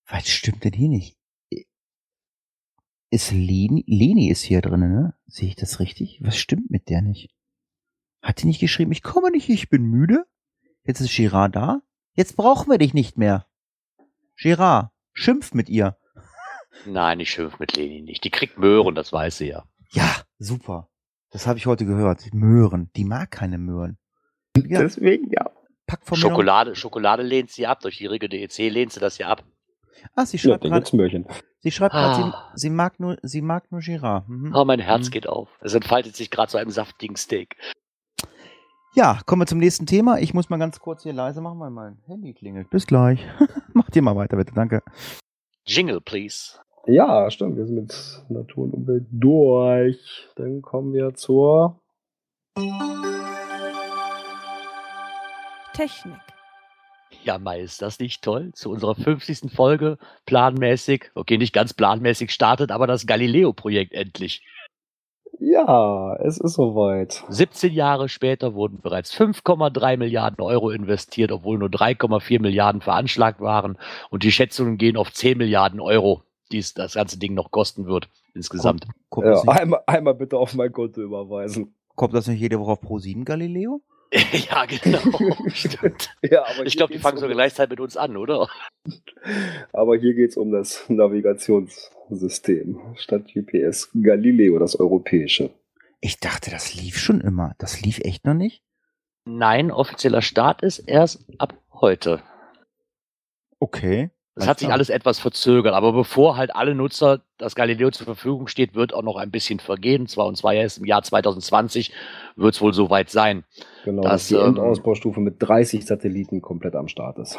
Speaker 2: Was stimmt denn hier nicht? Ist Leni, Leni ist hier drin, ne? Sehe ich das richtig? Was stimmt mit der nicht? Hat die nicht geschrieben, ich komme nicht, ich bin müde? Jetzt ist Girard da? Jetzt brauchen wir dich nicht mehr. Girard, schimpf mit ihr.
Speaker 7: Nein, ich schimpf mit Leni nicht. Die kriegt Möhren, das weiß sie ja.
Speaker 2: Ja, super. Das habe ich heute gehört. Möhren. Die mag keine Möhren. Ja,
Speaker 3: Deswegen, ja.
Speaker 2: pack von
Speaker 7: Schokolade, Schokolade lehnt sie ab. Durch ihre DEC lehnt sie das ja ab.
Speaker 2: Ah, sie
Speaker 3: Ja,
Speaker 2: schreibt
Speaker 3: gibt's Mörchen.
Speaker 2: sie schreibt gerade,
Speaker 7: Ah.
Speaker 2: sie, sie mag nur, sie mag nur Girard. Mhm.
Speaker 7: Oh, mein Herz
Speaker 2: Mhm.
Speaker 7: geht auf. Es entfaltet sich gerade zu einem saftigen Steak.
Speaker 2: Ja, kommen wir zum nächsten Thema. Ich muss mal ganz kurz hier leise machen, weil mein Handy klingelt. Bis gleich. [LAUGHS] Macht ihr mal weiter, bitte. Danke.
Speaker 7: Jingle, please.
Speaker 3: Ja, stimmt. Wir sind mit Natur und Umwelt durch. Dann kommen wir zur
Speaker 6: Technik.
Speaker 7: Ja, Mai, ist das nicht toll? Zu unserer 50. Folge planmäßig, okay, nicht ganz planmäßig startet, aber das Galileo-Projekt endlich.
Speaker 3: Ja, es ist soweit.
Speaker 7: 17 Jahre später wurden bereits 5,3 Milliarden Euro investiert, obwohl nur 3,4 Milliarden veranschlagt waren. Und die Schätzungen gehen auf 10 Milliarden Euro, die es das ganze Ding noch kosten wird insgesamt.
Speaker 2: Kommt,
Speaker 3: Ja,
Speaker 2: das nicht,
Speaker 3: einmal, einmal bitte auf mein Konto überweisen.
Speaker 2: kommt das nicht jede Woche auf Pro7 Galileo? [LAUGHS]
Speaker 7: ja, genau. [LAUGHS]
Speaker 3: Ja, aber
Speaker 7: Ich glaube, die fangen
Speaker 3: um
Speaker 7: sogar gleichzeitig mit uns an, oder? [LAUGHS]
Speaker 3: Aber hier geht es um das Navigationssystem statt GPS. Galileo, das europäische.
Speaker 2: Ich dachte, das lief schon immer. Das lief echt noch nicht?
Speaker 7: Nein, offizieller Start ist erst ab heute.
Speaker 2: Okay.
Speaker 7: Das hat sich alles etwas verzögert, aber bevor halt alle Nutzer das Galileo zur Verfügung steht, wird auch noch ein bisschen vergehen. Zwar und zwar erst im Jahr 2020 wird es wohl soweit sein.
Speaker 3: Genau,
Speaker 7: Das,
Speaker 3: dass die
Speaker 7: ähm,
Speaker 3: Endausbaustufe mit 30 Satelliten komplett am Start ist.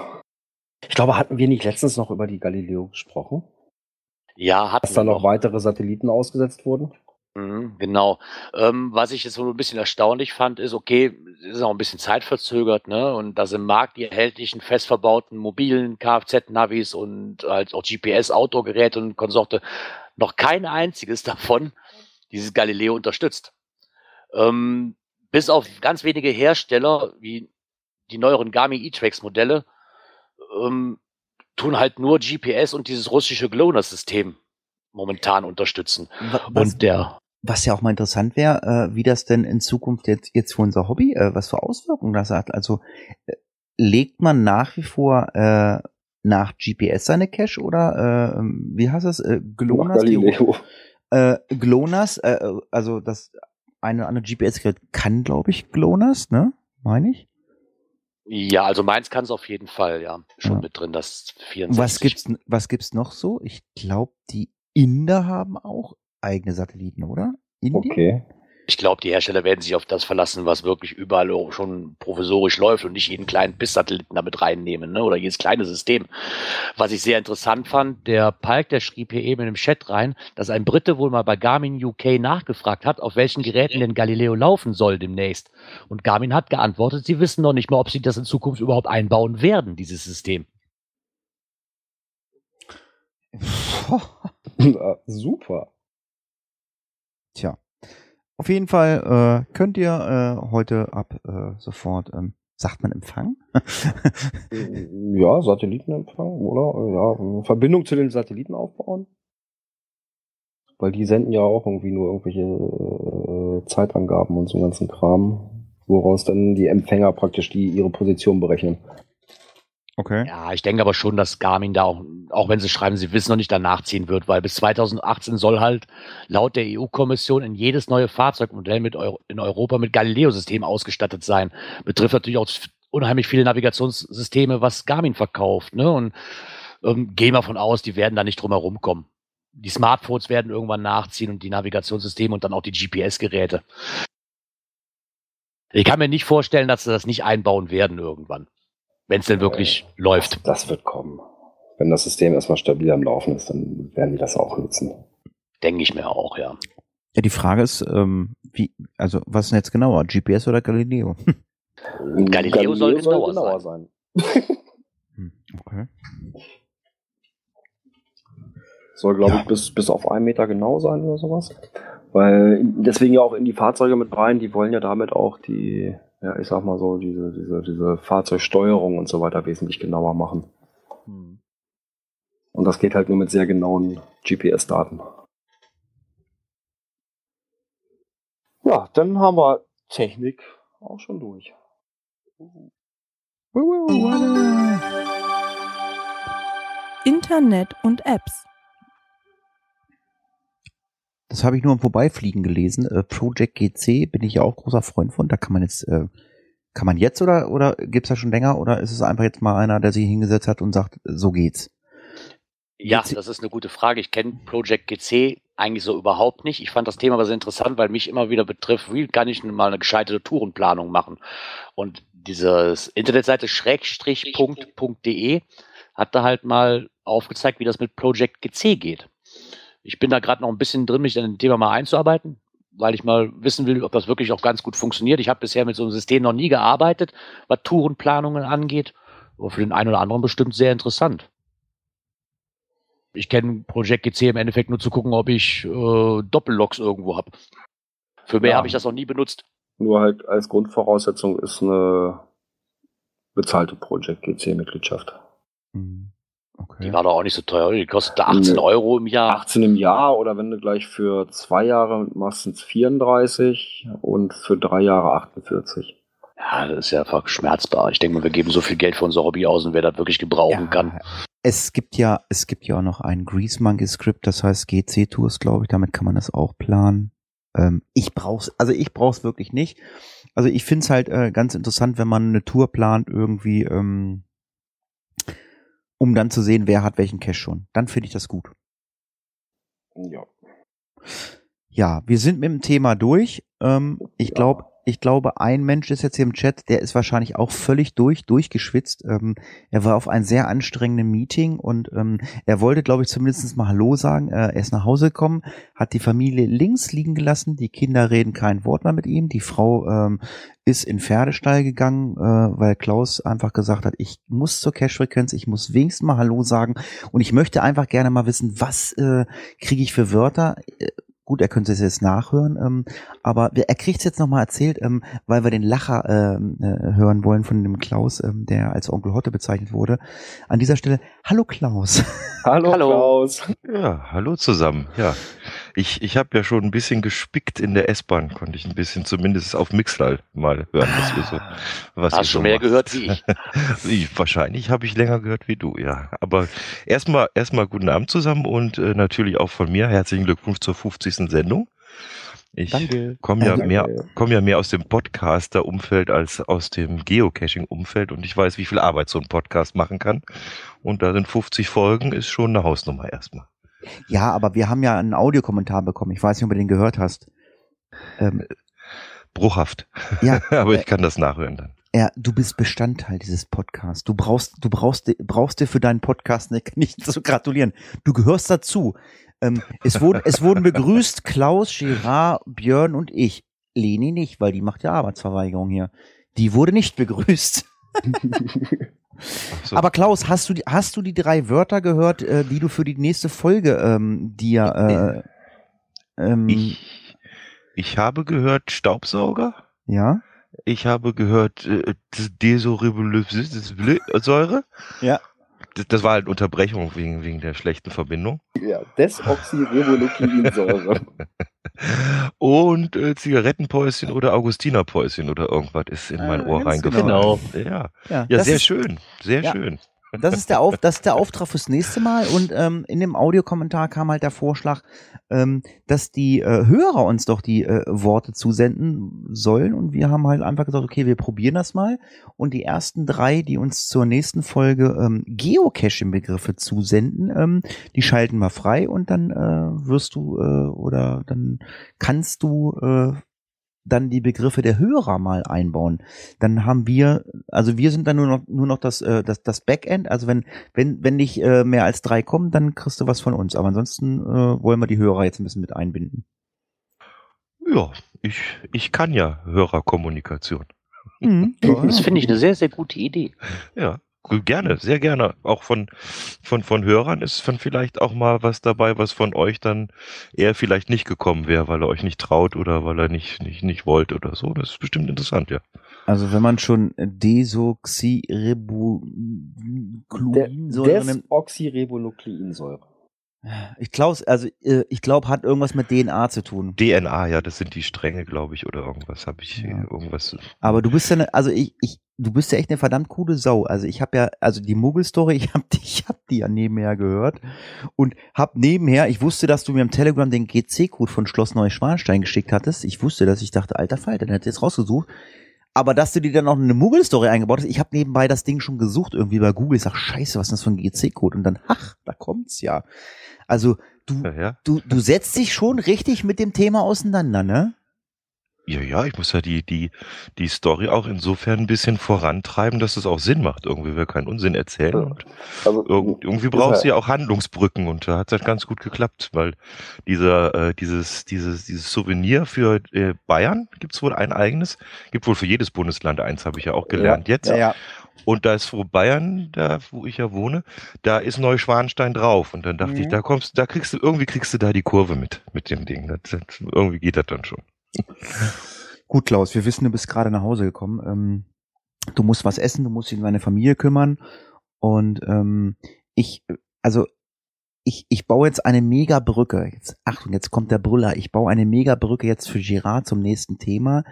Speaker 3: Ich glaube, hatten wir nicht letztens noch über die Galileo gesprochen?
Speaker 7: Ja, hat
Speaker 3: Dass da noch weitere Satelliten ausgesetzt wurden?
Speaker 7: Mhm, genau. Ähm, was ich jetzt so ein bisschen erstaunlich fand, ist, okay, es ist auch ein bisschen zeitverzögert, ne? Und dass im Markt die erhältlichen fest verbauten mobilen Kfz-Navis und halt auch GPS-Autogeräte und Konsorte noch kein einziges [LAUGHS] davon dieses Galileo unterstützt. Ähm, bis auf ganz wenige Hersteller, wie die neueren Garmin E-Trax-Modelle, ähm, tun halt nur GPS und dieses russische GLONASS-System momentan unterstützen.
Speaker 2: Wa- Was,
Speaker 7: Und der
Speaker 2: was ja auch mal interessant wäre, äh, wie das denn in Zukunft jetzt, jetzt für unser Hobby, äh, was für Auswirkungen das hat. Also äh, legt man nach wie vor äh, nach GPS seine Cache oder äh, wie heißt das? Äh, GLONASS? die-
Speaker 3: Galileo.
Speaker 2: Äh, GLONASS, also das eine oder andere GPS-Gerät kann, glaube ich, GLONASS, ne? Meine ich.
Speaker 7: Ja, also meins kann es auf jeden Fall, ja. Schon
Speaker 2: Ja.
Speaker 7: mit drin, das 64.
Speaker 2: Was gibt's, was gibt's noch so? Ich glaube, die Inder haben auch eigene Satelliten, oder? Indien?
Speaker 3: Okay.
Speaker 7: Ich glaube, die Hersteller werden sich auf das verlassen, was wirklich überall schon provisorisch läuft und nicht jeden kleinen BIS-Satelliten damit reinnehmen, ne? oder jedes kleine System. Was ich sehr interessant fand, der Palk, der schrieb hier eben im Chat rein, dass ein Brite wohl mal bei Garmin UK nachgefragt hat, auf welchen Geräten denn Galileo laufen soll demnächst. Und Garmin hat geantwortet, sie wissen noch nicht mal, ob sie das in Zukunft überhaupt einbauen werden, dieses System. [LAUGHS]
Speaker 3: Ah, Super.
Speaker 2: Tja. Auf jeden Fall äh, könnt ihr äh, heute ab äh, sofort, ähm, sagt man Empfang? [LAUGHS]
Speaker 3: Ja, Satellitenempfang, oder? Ja, Verbindung zu den Satelliten aufbauen. Weil die senden ja auch irgendwie nur irgendwelche äh, Zeitangaben und so ganzen Kram, woraus dann die Empfänger praktisch die ihre Position berechnen.
Speaker 2: Okay.
Speaker 7: Ja, ich denke aber schon, dass Garmin da auch, auch wenn sie schreiben, sie wissen noch nicht danach ziehen wird, weil bis 2018 soll halt laut der EU-Kommission in jedes neue Fahrzeugmodell mit Euro, in Europa mit Galileo-System ausgestattet sein. Betrifft natürlich auch unheimlich viele Navigationssysteme, was Garmin verkauft. Ne? Und ähm, gehen wir von aus, die werden da nicht drum herum kommen. Die Smartphones werden irgendwann nachziehen und die Navigationssysteme und dann auch die GPS-Geräte. Ich kann mir nicht vorstellen, dass sie das nicht einbauen werden irgendwann. Wenn es denn wirklich läuft.
Speaker 3: Das wird kommen. Wenn das System erstmal stabil am Laufen ist, dann werden die das auch nutzen.
Speaker 7: Denke ich mir auch, ja.
Speaker 2: Ja, die Frage ist, ähm, wie, also was ist denn jetzt genauer, GPS oder Galileo? [LAUGHS]
Speaker 7: Galileo soll genauer
Speaker 3: sein.
Speaker 2: Hm, okay.
Speaker 3: Soll, glaube
Speaker 2: Ja.
Speaker 3: ich, bis, bis auf einen Meter genau sein oder sowas. Weil deswegen ja auch in die Fahrzeuge mit rein, die wollen ja damit auch die, ja, ich sag mal so, diese, diese, diese Fahrzeugsteuerung und so weiter wesentlich genauer machen.
Speaker 2: Hm.
Speaker 3: Und das geht halt nur mit sehr genauen GPS-Daten. Ja, dann haben wir Technik auch schon durch.
Speaker 6: Internet und Apps.
Speaker 2: Das habe ich nur im Vorbeifliegen gelesen. Äh, Project GC bin ich ja auch großer Freund von. Da kann man jetzt, äh, kann man jetzt oder oder gibt's da schon länger oder ist es einfach jetzt mal einer, der sich hingesetzt hat und sagt, so geht's?
Speaker 7: Ja,
Speaker 2: GC
Speaker 7: das ist eine gute Frage. Ich kenne Project GC eigentlich so überhaupt nicht. Ich fand das Thema aber sehr interessant, weil mich immer wieder betrifft, wie kann ich mal eine gescheiterte Tourenplanung machen? Und dieses Internetseite schrägstrich.de hat da halt mal aufgezeigt, wie das mit Project GC geht. Ich bin da gerade noch ein bisschen drin, mich in dem Thema mal einzuarbeiten, weil ich mal wissen will, ob das wirklich auch ganz gut funktioniert. Ich habe bisher mit so einem System noch nie gearbeitet, was Tourenplanungen angeht. Aber für den einen oder anderen bestimmt sehr interessant. Ich kenne Project GC im Endeffekt nur zu gucken, ob ich äh, Doppelloks irgendwo habe. Für mehr
Speaker 3: Ja.
Speaker 7: habe ich das noch nie benutzt.
Speaker 3: Nur halt als Grundvoraussetzung ist eine bezahlte Project GC-Mitgliedschaft.
Speaker 2: Hm, Okay.
Speaker 7: Die war doch auch nicht so teuer. Die kostete 18
Speaker 3: Nee.
Speaker 7: Euro im Jahr.
Speaker 3: 18 im Jahr oder wenn du gleich für zwei Jahre machst, sind es 34 und für drei Jahre 48.
Speaker 7: Ja, das ist ja einfach schmerzbar. Ich denke mal, wir geben so viel Geld für unser Hobby aus und wer das wirklich gebrauchen kann.
Speaker 2: Es gibt ja, es gibt ja auch noch ein Grease Monkey Script, das heißt GC Tours, glaube ich. Damit kann man das auch planen. ähm, ich brauch's, also ich brauch's wirklich nicht. Also ich find's halt äh, ganz interessant, wenn man eine Tour plant irgendwie, ähm, um dann zu sehen, wer hat welchen Cash schon. Dann finde ich das gut.
Speaker 3: Ja.
Speaker 2: Ja, wir sind mit dem Thema durch. Ähm, ich glaube, ich glaube, ein Mensch ist jetzt hier im Chat, der ist wahrscheinlich auch völlig durch, durchgeschwitzt. Ähm, er war auf ein sehr anstrengendes Meeting und ähm, er wollte, glaube ich, zumindest mal Hallo sagen. Äh, er ist nach Hause gekommen, hat die Familie links liegen gelassen, die Kinder reden kein Wort mehr mit ihm, die Frau ähm, ist in Pferdestall gegangen, äh, weil Klaus einfach gesagt hat, ich muss zur Cash-Frequenz, ich muss wenigstens mal Hallo sagen und ich möchte einfach gerne mal wissen, was äh, kriege ich für Wörter. Gut, er könnte es jetzt nachhören, ähm, aber er kriegt es jetzt nochmal erzählt, ähm, weil wir den Lacher ähm, äh, hören wollen von dem Klaus, ähm, der als Onkel Hotte bezeichnet wurde. An dieser Stelle, hallo Klaus.
Speaker 3: Hallo,
Speaker 7: Hallo.
Speaker 3: Klaus.
Speaker 4: Ja, hallo zusammen. Ja, ich, ich habe ja schon ein bisschen gespickt in der S-Bahn, konnte ich ein bisschen zumindest auf Mixlal mal hören, was ihr so, was
Speaker 7: Hast
Speaker 4: so
Speaker 7: du mehr
Speaker 4: macht.
Speaker 7: gehört wie ich. [LAUGHS]
Speaker 4: ich wahrscheinlich habe ich länger gehört wie du, ja. Aber erstmal erstmal guten Abend zusammen und äh, natürlich auch von mir herzlichen Glückwunsch zur 50. Sendung. Ich
Speaker 3: Danke.
Speaker 4: komme ja mehr komme ja mehr aus dem Podcaster-Umfeld als aus dem Geocaching-Umfeld und ich weiß, wie viel Arbeit so ein Podcast machen kann. Und da sind 50 Folgen, ist schon eine Hausnummer erstmal.
Speaker 2: Ja, aber wir haben ja einen Audiokommentar bekommen. Ich weiß nicht, ob du den gehört hast. Ähm,
Speaker 4: Bruchhaft.
Speaker 2: ja, [LAUGHS]
Speaker 4: Aber
Speaker 2: äh,
Speaker 4: ich kann das nachhören dann.
Speaker 2: Ja, du bist Bestandteil dieses Podcasts. Du brauchst, du brauchst, brauchst dir für deinen Podcast [LAUGHS] nicht, zu gratulieren. Du gehörst dazu. Ähm, es, wurden, es wurden begrüßt Klaus, Gerard, Björn und ich. Leni nicht, weil die macht ja Arbeitsverweigerung hier. Die wurde nicht begrüßt. [LAUGHS]
Speaker 4: So.
Speaker 2: Aber Klaus, hast du, die- hast du die drei Wörter gehört, äh, die du für die nächste Folge ähm, dir äh, ähm,
Speaker 4: ich, ich habe gehört Staubsauger.
Speaker 2: ja?
Speaker 4: Ich habe gehört äh, Desoribulsäure.
Speaker 2: Ja.
Speaker 4: Das, war halt Unterbrechung wegen, wegen der schlechten Verbindung.
Speaker 3: Ja, Desoxyribonukleinsäure. [LAUGHS]
Speaker 4: Und äh, Zigarettenpäuschen oder Augustinerpäuschen oder irgendwas ist in mein
Speaker 2: Ah,
Speaker 4: Ohr
Speaker 2: ganz
Speaker 4: reingefallen.
Speaker 7: genau.
Speaker 4: Ja,
Speaker 2: Ja,
Speaker 4: ja sehr
Speaker 2: ist-
Speaker 4: schön. Sehr
Speaker 2: Ja.
Speaker 4: schön.
Speaker 2: Das ist der Auf, das ist der Auftrag fürs nächste Mal. Und ähm, in dem Audiokommentar kam halt der Vorschlag, ähm, dass die äh, Hörer uns doch die äh, Worte zusenden sollen. Und wir haben halt einfach gesagt, okay, wir probieren das mal. Und die ersten drei, die uns zur nächsten Folge ähm, Geocaching-Begriffe zusenden, ähm, die schalten wir frei. Und dann äh, wirst du äh, oder dann kannst du äh, dann die Begriffe der Hörer mal einbauen. Dann haben wir, also wir sind dann nur noch nur noch das äh, das das Backend. Also wenn wenn wenn nicht äh, mehr als drei kommen, dann kriegst du was von uns. Aber ansonsten äh, wollen wir die Hörer jetzt ein bisschen mit einbinden.
Speaker 4: Ja, ich, ich kann ja Hörerkommunikation.
Speaker 2: Mhm. [LAUGHS]
Speaker 7: Das finde ich eine sehr, sehr gute Idee.
Speaker 4: Ja, gerne, sehr gerne. Auch von, von, von Hörern ist dann vielleicht auch mal was dabei, was von euch dann eher vielleicht nicht gekommen wäre, weil er euch nicht traut oder weil er nicht, nicht, nicht wollt oder so. Das ist bestimmt interessant, ja.
Speaker 2: Also wenn man schon Desoxyribonukleinsäure nimmt.
Speaker 3: Desoxyribonukleinsäure.
Speaker 2: Ich glaube, also äh, ich glaube, hat irgendwas mit DNA zu tun.
Speaker 4: DNA, ja, das sind die Stränge, glaube ich, oder irgendwas habe ich
Speaker 2: Ja.
Speaker 4: hier irgendwas.
Speaker 2: Aber du bist ja, ne, also ich, ich, du bist ja echt eine verdammt coole Sau. Also ich habe ja, also die Muggel-Story, [LAUGHS] ich habe die, ich hab die ja nebenher gehört und hab nebenher, ich wusste, dass du mir im Telegram den GC-Code von Schloss Neuschwanstein geschickt hattest. Ich wusste, dass ich dachte, alter Falter, der hat jetzt rausgesucht. Aber dass du dir dann noch eine Muggel-Story eingebaut hast, ich habe nebenbei das Ding schon gesucht irgendwie bei Google. Ich sag, scheiße, was ist das für ein GC-Code? Und dann, ach, da kommt's ja. Also du,
Speaker 4: Ja, ja.
Speaker 2: du, du setzt dich schon richtig mit dem Thema auseinander, ne?
Speaker 4: Ja, ja, ich muss ja die, die, die Story auch insofern ein bisschen vorantreiben, dass es auch Sinn macht. Irgendwie will keinen Unsinn erzählen. Und
Speaker 3: Also,
Speaker 4: irg irgendwie brauchst du ja auch Handlungsbrücken und da hat es halt ganz gut geklappt, weil dieser, äh, dieses, dieses, dieses Souvenir für äh, Bayern gibt's wohl ein eigenes, gibt wohl für jedes Bundesland eins, habe ich ja auch gelernt jetzt.
Speaker 2: ja.
Speaker 4: Und da ist vor Bayern, da wo ich ja wohne, da ist Neuschwanstein drauf. Und dann dachte
Speaker 3: Mhm.
Speaker 4: ich, da kommst, da kriegst du, irgendwie kriegst du da die Kurve mit, mit dem Ding. Das, das, irgendwie geht das dann schon. [LAUGHS]
Speaker 2: Gut, Klaus, wir wissen, du bist gerade nach Hause gekommen. Ähm, du musst was essen, du musst dich um deine Familie kümmern. Und ähm, ich, also ich, ich baue jetzt eine Megabrücke. Jetzt, Achtung, jetzt kommt der Brüller. Ich baue eine Megabrücke jetzt für Girard zum nächsten Thema.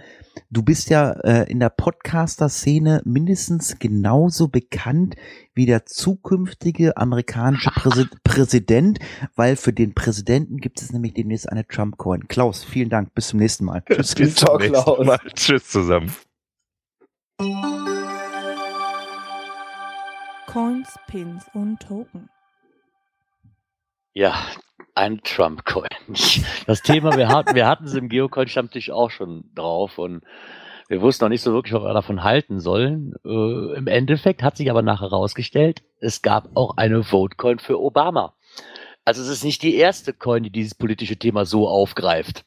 Speaker 2: Du bist ja äh, in der Podcaster-Szene mindestens genauso bekannt wie der zukünftige amerikanische Präsi [LAUGHS] Präsident, weil für den Präsidenten gibt es nämlich demnächst eine Trump-Coin. Klaus, vielen Dank. Bis zum nächsten Mal.
Speaker 4: Tschüss, bis zum nächsten Mal. Tschüss zusammen.
Speaker 6: Coins, Pins und Token.
Speaker 7: Ja, ein Trump-Coin. Das Thema, wir hatten, wir hatten es im Geocoin-Stammtisch auch schon drauf und wir wussten noch nicht so wirklich, was wir davon halten sollen. Äh, Im Endeffekt hat sich aber nachher herausgestellt, es gab auch eine Vote-Coin für Obama. Also es ist nicht die erste Coin, die dieses politische Thema so aufgreift.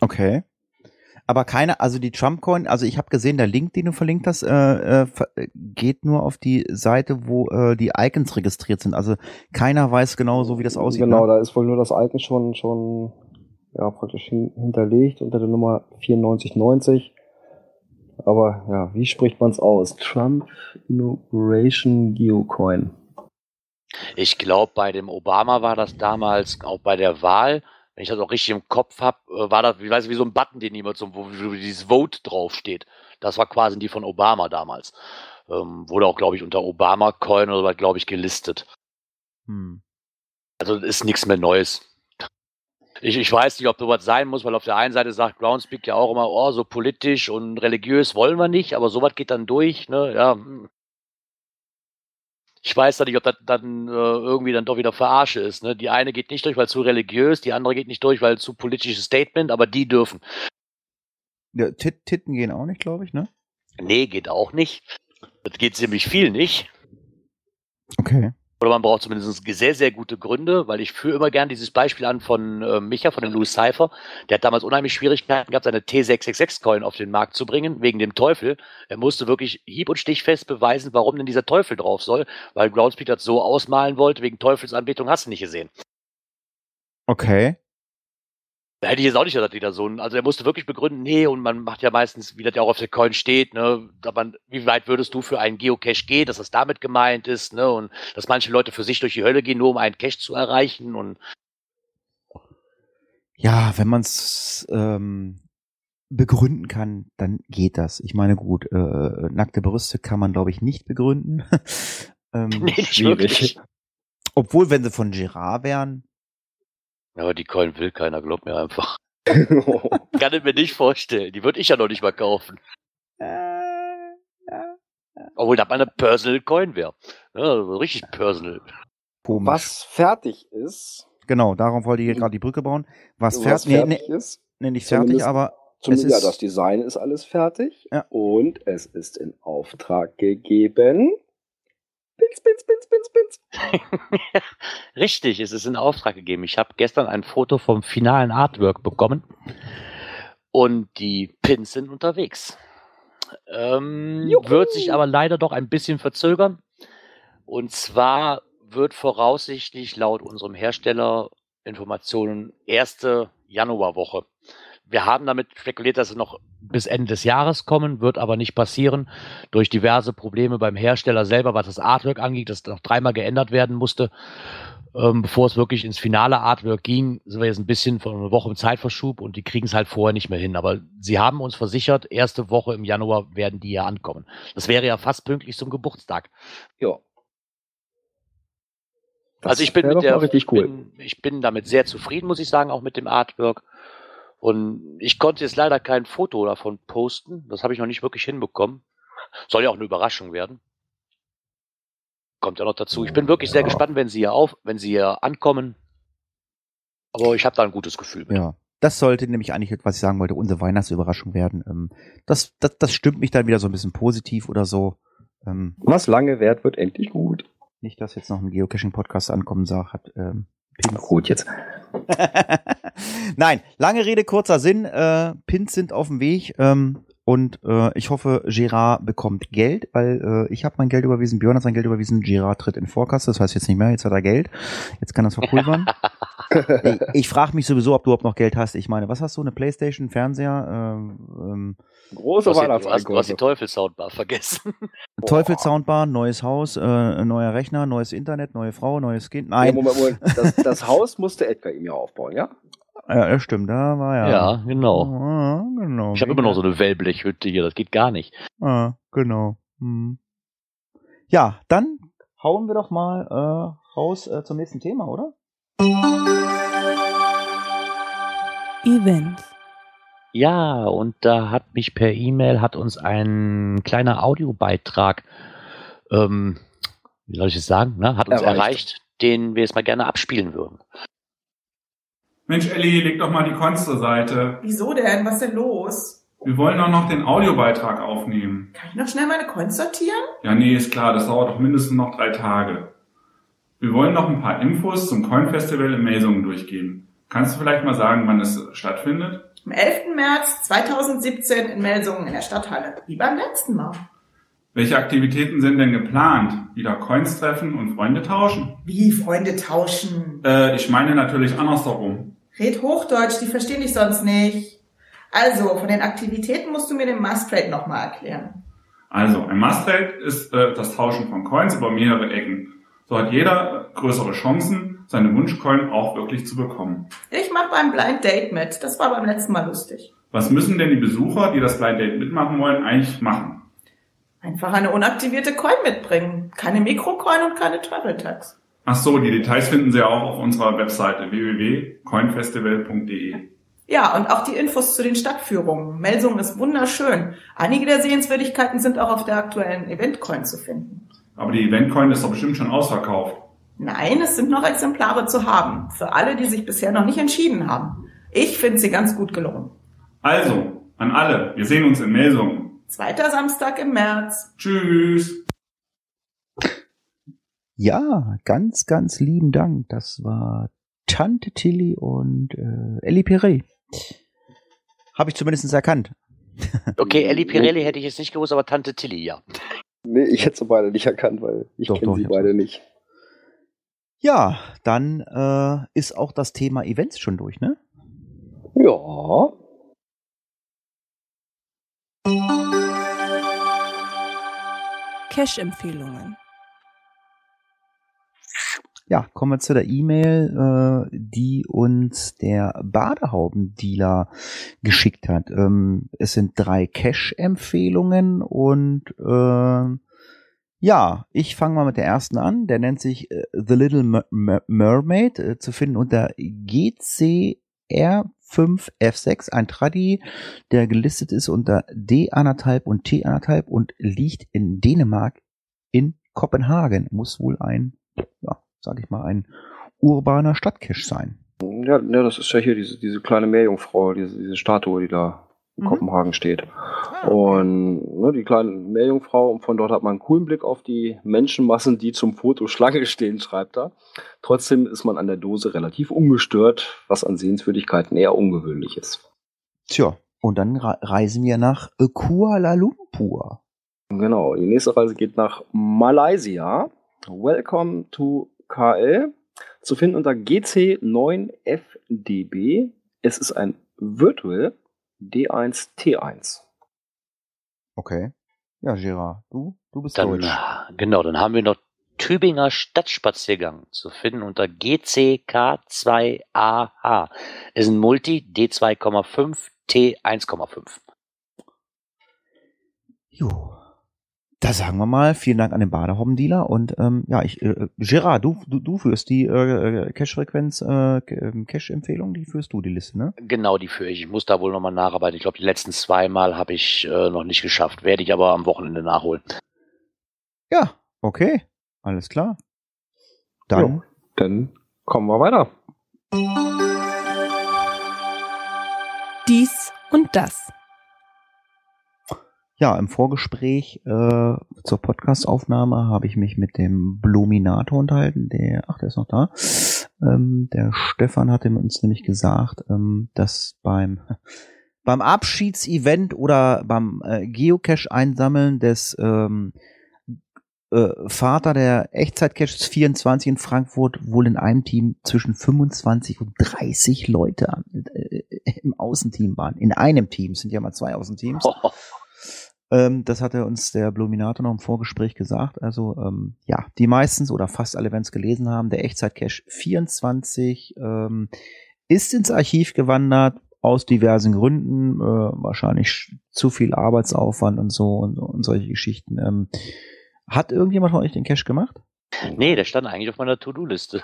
Speaker 2: Okay. Aber keine, also die Trump-Coin, also ich habe gesehen, der Link, den du verlinkt hast, äh, äh, ver- geht nur auf die Seite, wo äh, die Icons registriert sind. Also keiner weiß genau so, wie das aussieht.
Speaker 3: Genau,
Speaker 2: ne?
Speaker 3: da ist wohl nur das Icon schon, schon ja, praktisch hin, hinterlegt unter der Nummer 9490. Aber ja, wie spricht man es aus? Trump Inauguration Geocoin.
Speaker 7: Ich glaube, bei dem Obama war das damals auch bei der Wahl, wenn ich das auch richtig im Kopf habe, war das, wie weiß ich, wie so ein Button, den niemand so, wo, wo dieses Vote draufsteht. Das war quasi die von Obama damals. Ähm, wurde auch, glaube ich, unter Obama Coin oder was, glaube ich, gelistet.
Speaker 2: Hm.
Speaker 7: Also ist nichts mehr Neues. Ich, ich weiß nicht, ob sowas sein muss, weil auf der einen Seite sagt Groundspeak ja auch immer, oh, so politisch und religiös wollen wir nicht, aber sowas geht dann durch, ne? Ja. Ich weiß da nicht, ob das dann äh, irgendwie dann doch wieder Verarsche ist. Ne? Die eine geht nicht durch, weil zu religiös, die andere geht nicht durch, weil zu politisches Statement, aber die dürfen.
Speaker 2: Ja, Tit Titten gehen auch nicht, glaube ich, ne?
Speaker 7: Nee, geht auch nicht. Das geht ziemlich viel nicht.
Speaker 2: Okay.
Speaker 7: Oder man braucht zumindest sehr, sehr gute Gründe, weil ich führe immer gern dieses Beispiel an von äh, Micha, von dem Louis Cypher. Der hat damals unheimlich Schwierigkeiten gehabt, seine T666-Coin auf den Markt zu bringen, wegen dem Teufel. Er musste wirklich hieb- und stichfest beweisen, warum denn dieser Teufel drauf soll, weil Groundspeak das so ausmalen wollte, wegen Teufelsanbetung hast du nicht gesehen.
Speaker 2: Okay.
Speaker 7: Da hätte ich jetzt auch nicht gedacht, die da so ein, also er musste wirklich begründen, nee, und man macht ja meistens, wie das ja auch auf der Coin steht, ne, aber wie weit würdest du für einen Geocache gehen, dass das damit gemeint ist, ne, und dass manche Leute für sich durch die Hölle gehen, nur um einen Cache zu erreichen und
Speaker 2: Ja, wenn man es ähm, begründen kann, dann geht das. Ich meine, gut, äh, nackte Brüste kann man, glaube ich, nicht begründen. [LAUGHS] ähm, [LAUGHS]
Speaker 7: nee, nicht
Speaker 3: schwierig.
Speaker 7: wirklich.
Speaker 2: obwohl, wenn sie von Girard wären,
Speaker 7: Ja, Aber die Coin will keiner, glaub mir einfach. [LAUGHS] [LAUGHS] Kann ich mir nicht vorstellen. Die würde ich ja noch nicht mal kaufen. Obwohl das mal eine Personal Coin wäre. Ja, richtig personal.
Speaker 2: komisch.
Speaker 3: Was fertig ist,
Speaker 2: Genau, darum wollte ich hier gerade die Brücke bauen. Was,
Speaker 3: was
Speaker 2: fertig, nee,
Speaker 3: fertig
Speaker 2: nee,
Speaker 3: ist,
Speaker 2: nee, nicht fertig,
Speaker 3: Zumindest-
Speaker 2: aber
Speaker 3: zumindest ja,
Speaker 2: ist-
Speaker 3: das Design ist alles fertig
Speaker 2: Ja.
Speaker 3: und es ist in Auftrag gegeben. Pins, pins, pins, pins, pins. [LAUGHS]
Speaker 7: Richtig, es ist in Auftrag gegeben. Ich habe gestern ein Foto vom finalen Artwork bekommen und die Pins sind unterwegs. Ähm, wird sich aber leider doch ein bisschen verzögern. Und zwar wird voraussichtlich laut unserem Hersteller Informationen erste Januarwoche. Wir haben damit spekuliert, dass sie noch bis Ende des Jahres kommen, wird aber nicht passieren. Durch diverse Probleme beim Hersteller selber, was das Artwork angeht, das noch dreimal geändert werden musste, ähm, bevor es wirklich ins finale Artwork ging, sind wir jetzt ein bisschen von einer Woche im Zeitverschub und die kriegen es halt vorher nicht mehr hin. Aber sie haben uns versichert, erste Woche im Januar werden die ja ankommen. Das wäre ja fast pünktlich zum Geburtstag.
Speaker 3: Ja. Das
Speaker 7: also ich bin mit der,
Speaker 3: cool.
Speaker 7: bin, ich bin damit sehr zufrieden, muss ich sagen, auch mit dem Artwork. Und ich konnte jetzt leider kein Foto davon posten. Das habe ich noch nicht wirklich hinbekommen. Soll ja auch eine Überraschung werden. Kommt ja noch dazu. Ich bin wirklich sehr
Speaker 3: Ja.
Speaker 7: gespannt, wenn sie hier auf, wenn sie hier ankommen. Aber ich habe da ein gutes Gefühl mit.
Speaker 2: ja. Das sollte nämlich eigentlich, was ich sagen wollte, unsere Weihnachtsüberraschung werden. Ähm, das, das, das stimmt mich dann wieder so ein bisschen positiv oder so. Ähm,
Speaker 3: Was lange währt, wird endlich gut.
Speaker 2: nicht, dass jetzt noch ein Geocaching-Podcast ankommen sagt, hat ähm, Pins.
Speaker 3: Gut, jetzt. [LAUGHS]
Speaker 2: Nein, lange Rede, kurzer Sinn. Äh, Pins sind auf dem Weg ähm, und äh, ich hoffe, Gerard bekommt Geld, weil äh, ich habe mein Geld überwiesen, Björn hat sein Geld überwiesen, Gerard tritt in Vorkasse, das heißt jetzt nicht mehr, jetzt hat er Geld, jetzt kann er es verpulvern. [LAUGHS] ich, ich frage mich sowieso, ob du überhaupt noch Geld hast. Ich meine, was hast du? Eine Playstation, Fernseher? Ähm, ähm,
Speaker 3: Große
Speaker 7: Du hast, die- du, du hast die
Speaker 3: Weihnachtseinkäufe.
Speaker 7: Teufelssoundbar vergessen. [LAUGHS]
Speaker 2: Teufelssoundbar, neues Haus, äh, neuer Rechner, neues Internet, neue Frau, neues Kind.
Speaker 3: Ja,
Speaker 2: Nein,
Speaker 3: Moment, Moment. [LAUGHS] Das, das Haus musste Edgar ihm ja aufbauen, ja?
Speaker 2: ja, das stimmt, da war ja.
Speaker 7: Ja, genau.
Speaker 2: Ja, genau.
Speaker 7: Ich habe immer noch so eine Wellblechhütte hier, das geht gar nicht.
Speaker 2: Ah, genau. Hm. Ja, dann hauen wir doch mal äh, raus äh, zum nächsten Thema, oder?
Speaker 6: Events.
Speaker 7: Ja, und da hat mich per E-Mail, hat uns ein kleiner Audiobeitrag, ähm, wie soll ich es sagen, ne, hat uns
Speaker 3: Erreicht.
Speaker 7: erreicht. den wir jetzt mal gerne abspielen würden.
Speaker 9: Mensch, Elli, leg doch mal die Coins zur Seite.
Speaker 10: Wieso denn? Was ist denn los?
Speaker 9: Wir wollen doch noch den Audiobeitrag aufnehmen.
Speaker 10: Kann ich noch schnell meine Coins sortieren?
Speaker 9: Ja, nee, ist klar, das dauert doch mindestens noch drei Tage. Wir wollen noch ein paar Infos zum Coin-Festival in Melsungen durchgeben. Kannst du vielleicht mal sagen, wann es stattfindet?
Speaker 10: Am 11. März 2017 in Melsungen in der Stadthalle. Wie beim letzten Mal.
Speaker 9: Welche Aktivitäten sind denn geplant? Wieder Coins treffen und Freunde tauschen?
Speaker 10: Wie Freunde tauschen.
Speaker 9: Äh, ich meine natürlich andersherum.
Speaker 10: Red Hochdeutsch, die verstehen dich sonst nicht. Also, von den Aktivitäten musst du mir den Mustrate nochmal erklären.
Speaker 9: Also, ein Must-Trade ist äh, das Tauschen von Coins über mehrere Ecken. So hat jeder größere Chancen, seine Wunschcoin auch wirklich zu bekommen.
Speaker 10: Ich mach beim Blind Date mit. Das war beim letzten Mal lustig.
Speaker 9: Was müssen denn die Besucher, die das Blind Date mitmachen wollen, eigentlich machen?
Speaker 10: Einfach eine unaktivierte Coin mitbringen. Keine Mikrocoin und keine Travel Tax.
Speaker 9: Ach so, die Details finden Sie auch auf unserer Webseite www.coinfestival.de.
Speaker 10: Ja, und auch die Infos zu den Stadtführungen. Melsungen ist wunderschön. Einige der Sehenswürdigkeiten sind auch auf der aktuellen Eventcoin zu finden.
Speaker 9: Aber die Eventcoin ist doch bestimmt schon ausverkauft.
Speaker 10: Nein, es sind noch Exemplare zu haben. Für alle, die sich bisher noch nicht entschieden haben. Ich finde sie ganz gut gelungen.
Speaker 9: Also, an alle, wir sehen uns in Melsungen.
Speaker 10: Zweiter Samstag im März.
Speaker 9: Tschüss.
Speaker 2: Ja, ganz, ganz lieben Dank. Das war Tante Tilly und äh, Ellie Perret. Habe ich zumindest erkannt. [LAUGHS]
Speaker 7: Okay, Ellie Pirelli hätte ich jetzt nicht gewusst, aber Tante Tilly, ja.
Speaker 3: Nee, ich hätte sie beide nicht erkannt, weil ich kenne sie beide nicht.
Speaker 2: Ja, dann äh, ist auch das Thema Events schon durch, ne?
Speaker 3: Ja.
Speaker 6: Cash-Empfehlungen.
Speaker 2: Ja, kommen wir zu der E-Mail, äh, die uns der Badehaubendealer geschickt hat. Ähm, es sind drei Cash-Empfehlungen und äh, ja, ich fange mal mit der ersten an. Der nennt sich äh, The Little Mer Mer Mermaid, äh, zu finden unter GCR5F6, ein Traddy, der gelistet ist unter D1,5 und T1,5 und liegt in Dänemark in Kopenhagen. Muss wohl ein, ja, sag ich mal, ein urbaner Stadtcache sein.
Speaker 3: Ja, ja, das ist ja hier diese, diese kleine Meerjungfrau, diese, diese Statue, die da in
Speaker 10: Mhm.
Speaker 3: Kopenhagen steht. Und ne, die kleine Meerjungfrau, und von dort hat man einen coolen Blick auf die Menschenmassen, die zum Foto Schlange stehen, schreibt er. Trotzdem ist man an der Dose relativ ungestört, was an Sehenswürdigkeiten eher ungewöhnlich ist.
Speaker 2: Tja, und dann re reisen wir nach Kuala Lumpur.
Speaker 3: Genau, die nächste Reise geht nach Malaysia. Welcome to KL. Zu finden unter GC9FDB. Es ist ein Virtual D1T1.
Speaker 2: Okay. Ja, Gerard, du, du bist
Speaker 7: Dann,
Speaker 2: deutsch.
Speaker 7: genau, dann haben wir noch Tübinger Stadtspaziergang zu finden unter GCK2AH. Ist ein Multi D2,5 T1,5.
Speaker 2: Jo. Da sagen wir mal, vielen Dank an den Badehaubendealer und ähm, ja, ich, äh, Gerard, du, du, du führst die äh, Cache-Frequenz, äh, Cache-Empfehlung, die führst du die Liste, ne?
Speaker 7: Genau, die führe ich. Ich muss da wohl nochmal nacharbeiten. Ich glaube, die letzten zweimal habe ich äh, noch nicht geschafft. Werde ich aber am Wochenende nachholen.
Speaker 2: Ja, okay, alles klar. Dann,
Speaker 3: Jo, dann kommen wir weiter.
Speaker 6: Dies und das.
Speaker 2: Ja, im Vorgespräch äh, zur Podcastaufnahme habe ich mich mit dem Bluminator unterhalten, der, ach, der ist noch da. Ähm, der Stefan hatte uns nämlich gesagt, ähm, dass beim [LAUGHS] beim Abschiedsevent oder beim äh, Geocache-Einsammeln des ähm, äh, Vater der Echtzeit-Caches 24 in Frankfurt wohl in einem Team zwischen 25 und 30 Leute äh, im Außenteam waren. In einem Team, sind ja mal zwei Außenteams. [LAUGHS] Ähm, das hatte uns der Bluminator noch im Vorgespräch gesagt. Also ähm, ja, die meistens oder fast alle werden es gelesen haben. Der Echtzeit-Cache 24 ähm, ist ins Archiv gewandert aus diversen Gründen. Äh, wahrscheinlich zu viel Arbeitsaufwand und so und, und solche Geschichten. Ähm, hat irgendjemand von euch den Cache gemacht?
Speaker 7: Nee, der stand eigentlich auf meiner To-Do-Liste.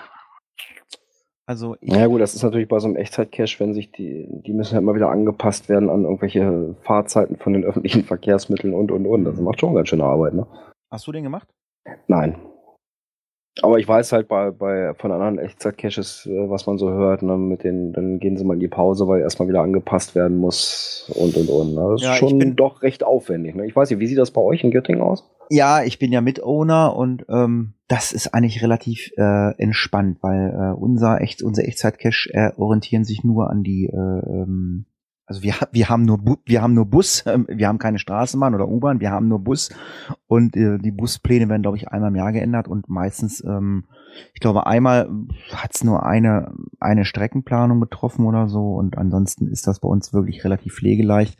Speaker 2: Also ich,
Speaker 3: Ja gut, das ist natürlich bei so einem Echtzeit-Cache, wenn sich die, die müssen ja immer wieder angepasst werden an irgendwelche Fahrzeiten von den [LAUGHS] öffentlichen Verkehrsmitteln und und und. Das macht schon ganz schöne Arbeit, ne?
Speaker 2: hast du den gemacht?
Speaker 3: Nein. Aber ich weiß halt bei, bei von anderen Echtzeit-Caches, äh, was man so hört, ne, mit den, dann gehen sie mal in die Pause, weil erstmal wieder angepasst werden muss und und und. Ne? Das
Speaker 2: Ja,
Speaker 3: ist
Speaker 2: ich
Speaker 3: schon
Speaker 2: bin-
Speaker 3: doch recht aufwendig. Ne? Ich weiß nicht, wie sieht das bei euch in Göttingen aus?
Speaker 2: Ja, ich bin ja Mitowner und ähm, das ist eigentlich relativ äh, entspannt, weil äh, unser echt unser Echtzeit-Cache äh, orientieren sich nur an die äh, ähm, also wir, wir haben nur wir haben nur Bus, [LAUGHS] ähm, wir haben keine Straßenbahn oder U-Bahn, wir haben nur Bus und äh, die Buspläne werden glaube ich einmal im Jahr geändert und meistens ähm, ich glaube einmal hat's nur eine eine Streckenplanung betroffen oder so und ansonsten ist das bei uns wirklich relativ pflegeleicht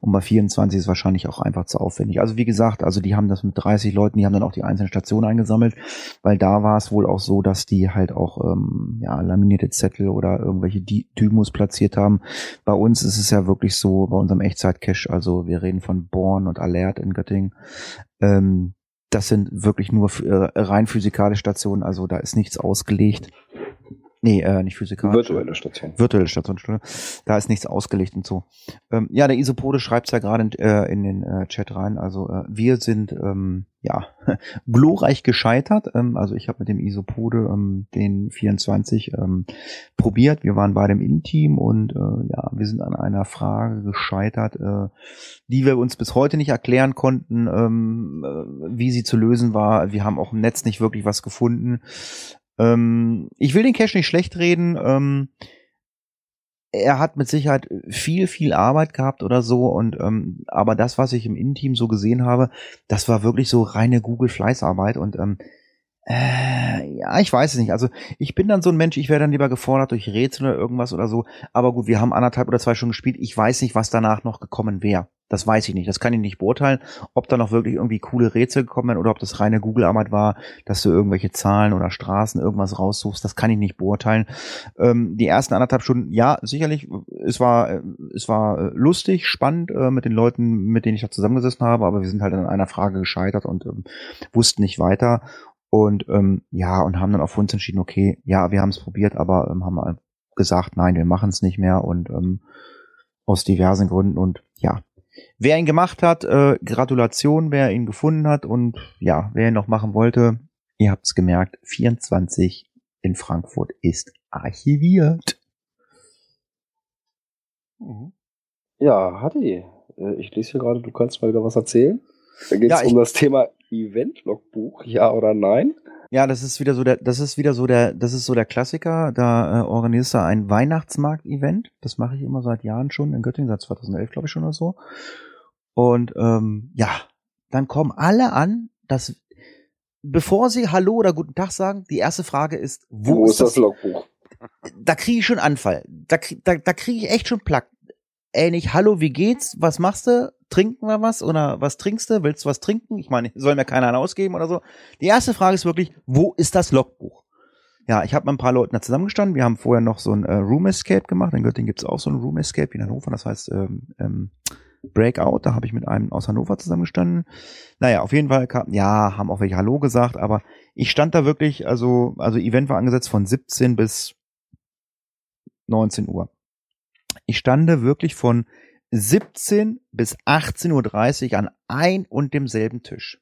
Speaker 2: und bei 24 ist es wahrscheinlich auch einfach zu aufwendig. Also wie gesagt, also die haben das mit 30 Leuten, die haben dann auch die einzelnen Stationen eingesammelt, weil da war es wohl auch so, dass die halt auch ähm, ja, laminierte Zettel oder irgendwelche Dymos platziert haben. Bei uns ist es ja wirklich so, bei unserem Echtzeit-Cache, also wir reden von Born und Alert in Göttingen, ähm, das sind wirklich nur äh, rein physikalische Stationen, also da ist nichts ausgelegt. Nee, äh, nicht physikalisch.
Speaker 3: Virtuelle Station.
Speaker 2: Virtuelle Stationsstunde. Da ist nichts ausgelegt und so. Ähm, ja, der Isopode schreibt es ja gerade in, äh, in den äh, Chat rein. Also äh, wir sind ähm, ja [LAUGHS] glorreich gescheitert. Ähm, also ich habe mit dem Isopode ähm, den 24 ähm, probiert. Wir waren beide im Innenteam und äh, ja, wir sind an einer Frage gescheitert, äh, die wir uns bis heute nicht erklären konnten, ähm, äh, wie sie zu lösen war. Wir haben auch im Netz nicht wirklich was gefunden. Ähm, ich will den Cache nicht schlecht reden. Ähm, er hat mit Sicherheit viel, viel Arbeit gehabt oder so. Und ähm, aber das, was ich im Innenteam so gesehen habe, das war wirklich so reine Google-Fleißarbeit. Und ähm, äh, ja, ich weiß es nicht. Also ich bin dann so ein Mensch, ich wäre dann lieber gefordert durch Rätsel oder irgendwas oder so. Aber gut, wir haben anderthalb oder zwei Stunden gespielt. Ich weiß nicht, was danach noch gekommen wäre. Das weiß ich nicht. Das kann ich nicht beurteilen, ob da noch wirklich irgendwie coole Rätsel gekommen wären oder ob das reine Google-Arbeit war, dass du irgendwelche Zahlen oder Straßen irgendwas raussuchst. Das kann ich nicht beurteilen. Ähm, die ersten anderthalb Stunden, ja, sicherlich, es war, äh, es war äh, lustig, spannend äh, mit den Leuten, mit denen ich da zusammengesessen habe, aber wir sind halt an einer Frage gescheitert und ähm, wussten nicht weiter. Und ähm, ja, und haben dann auch für uns entschieden, okay, ja, wir haben es probiert, aber ähm, haben halt gesagt, nein, wir machen es nicht mehr und ähm, aus diversen Gründen und ja. Wer ihn gemacht hat, äh, Gratulation, wer ihn gefunden hat und ja, wer ihn noch machen wollte, ihr habt es gemerkt, 24 in Frankfurt ist archiviert.
Speaker 3: Ja, Hatti, äh, ich lese hier gerade, du kannst mal wieder was erzählen. Da geht es
Speaker 2: Ja,
Speaker 3: um das Thema Event-Logbuch, ja oder nein?
Speaker 2: Ja, das ist wieder so der, das ist wieder so der, das ist so der Klassiker. Da äh, organisierst du ein Weihnachtsmarkt-Event. Das mache ich immer seit Jahren schon in Göttingen, seit 2011 glaube ich schon oder so. Und ähm, ja, dann kommen alle an, dass bevor sie Hallo oder Guten Tag sagen, die erste Frage ist, wo, ist das?
Speaker 3: Logbuch?
Speaker 2: da kriege ich schon Anfall. Da, krieg- da, da kriege ich echt schon Plack. Nicht, hallo, wie geht's? Was machst du? Trinken wir was? Oder was trinkst du? Willst du was trinken? Ich meine, soll mir keiner einen ausgeben oder so. Die erste Frage ist wirklich, wo ist das Logbuch? Ja, ich habe mit ein paar Leuten da zusammengestanden. Wir haben vorher noch so ein äh, Room Escape gemacht. In Göttingen gibt's auch so ein Room Escape in Hannover. Das heißt ähm, ähm, Breakout. Da habe ich mit einem aus Hannover zusammengestanden. Naja, auf jeden Fall kam, ja, haben auch welche Hallo gesagt, aber ich stand da wirklich, also, also Event war angesetzt von 17 bis 19 Uhr. Ich stande wirklich von 17 bis 18.30 Uhr an ein und demselben Tisch.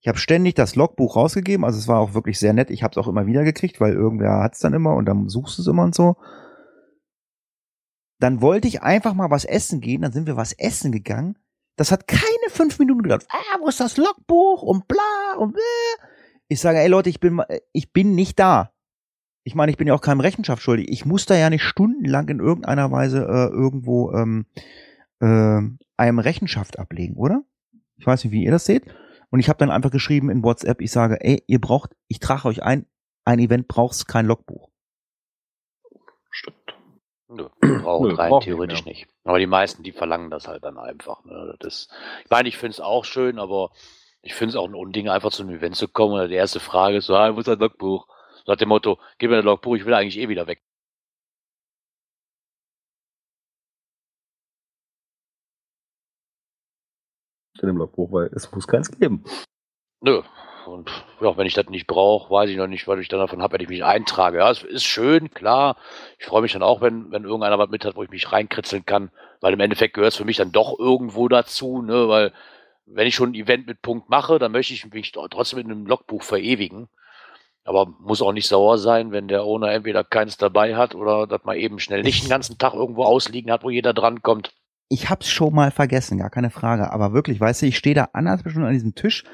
Speaker 2: Ich habe ständig das Logbuch rausgegeben, also es war auch wirklich sehr nett. Ich habe es auch immer wieder gekriegt, weil irgendwer hat's dann immer und dann suchst du es immer und so. Dann wollte ich einfach mal was essen gehen, dann sind wir was essen gegangen. Das hat keine fünf Minuten gedauert. Ah, wo ist das Logbuch und bla und bla. Ich sage, ey Leute, ich bin, mal- ich bin nicht da. Ich meine, ich bin ja auch keinem Rechenschaft schuldig. Ich muss da ja nicht stundenlang in irgendeiner Weise äh, irgendwo ähm, äh, einem Rechenschaft ablegen, oder? Ich weiß nicht, wie ihr das seht. Und ich habe dann einfach geschrieben in WhatsApp, ich sage, ey, ihr braucht, ich trage euch ein, ein Event braucht kein Logbuch.
Speaker 3: Stimmt.
Speaker 7: Nö, [CLEARS THROAT] braucht
Speaker 3: Nö,
Speaker 7: rein
Speaker 3: braucht
Speaker 7: theoretisch
Speaker 3: nicht
Speaker 7: nicht. Aber die meisten, die verlangen das halt dann einfach. Ne? Das, ich meine, ich finde es auch schön, aber ich finde es auch ein Unding, einfach zu einem Event zu kommen und die erste Frage ist so, ah, wo ist das Logbuch? Nach dem Motto, gib mir das Logbuch, ich will eigentlich eh wieder weg.
Speaker 3: In dem Logbuch, weil es muss keins geben.
Speaker 7: Nö. Und ja, wenn ich das nicht brauche, weiß ich noch nicht, was ich dann davon habe, wenn ich mich eintrage. Ja, es ist schön, klar. Ich freue mich dann auch, wenn, wenn irgendeiner was mit hat, wo ich mich reinkritzeln kann, weil im Endeffekt gehört es für mich dann doch irgendwo dazu, ne, weil wenn ich schon ein Event mit Punkt mache, dann möchte ich mich trotzdem in einem Logbuch verewigen. Aber muss auch nicht sauer sein, wenn der Owner entweder keins dabei hat oder dass man eben schnell nicht den ganzen Tag irgendwo ausliegen hat, wo jeder drankommt.
Speaker 2: Ich hab's schon mal vergessen, gar keine Frage. Aber wirklich, weißt du, ich stehe da anderthalb Stunden an diesem Tisch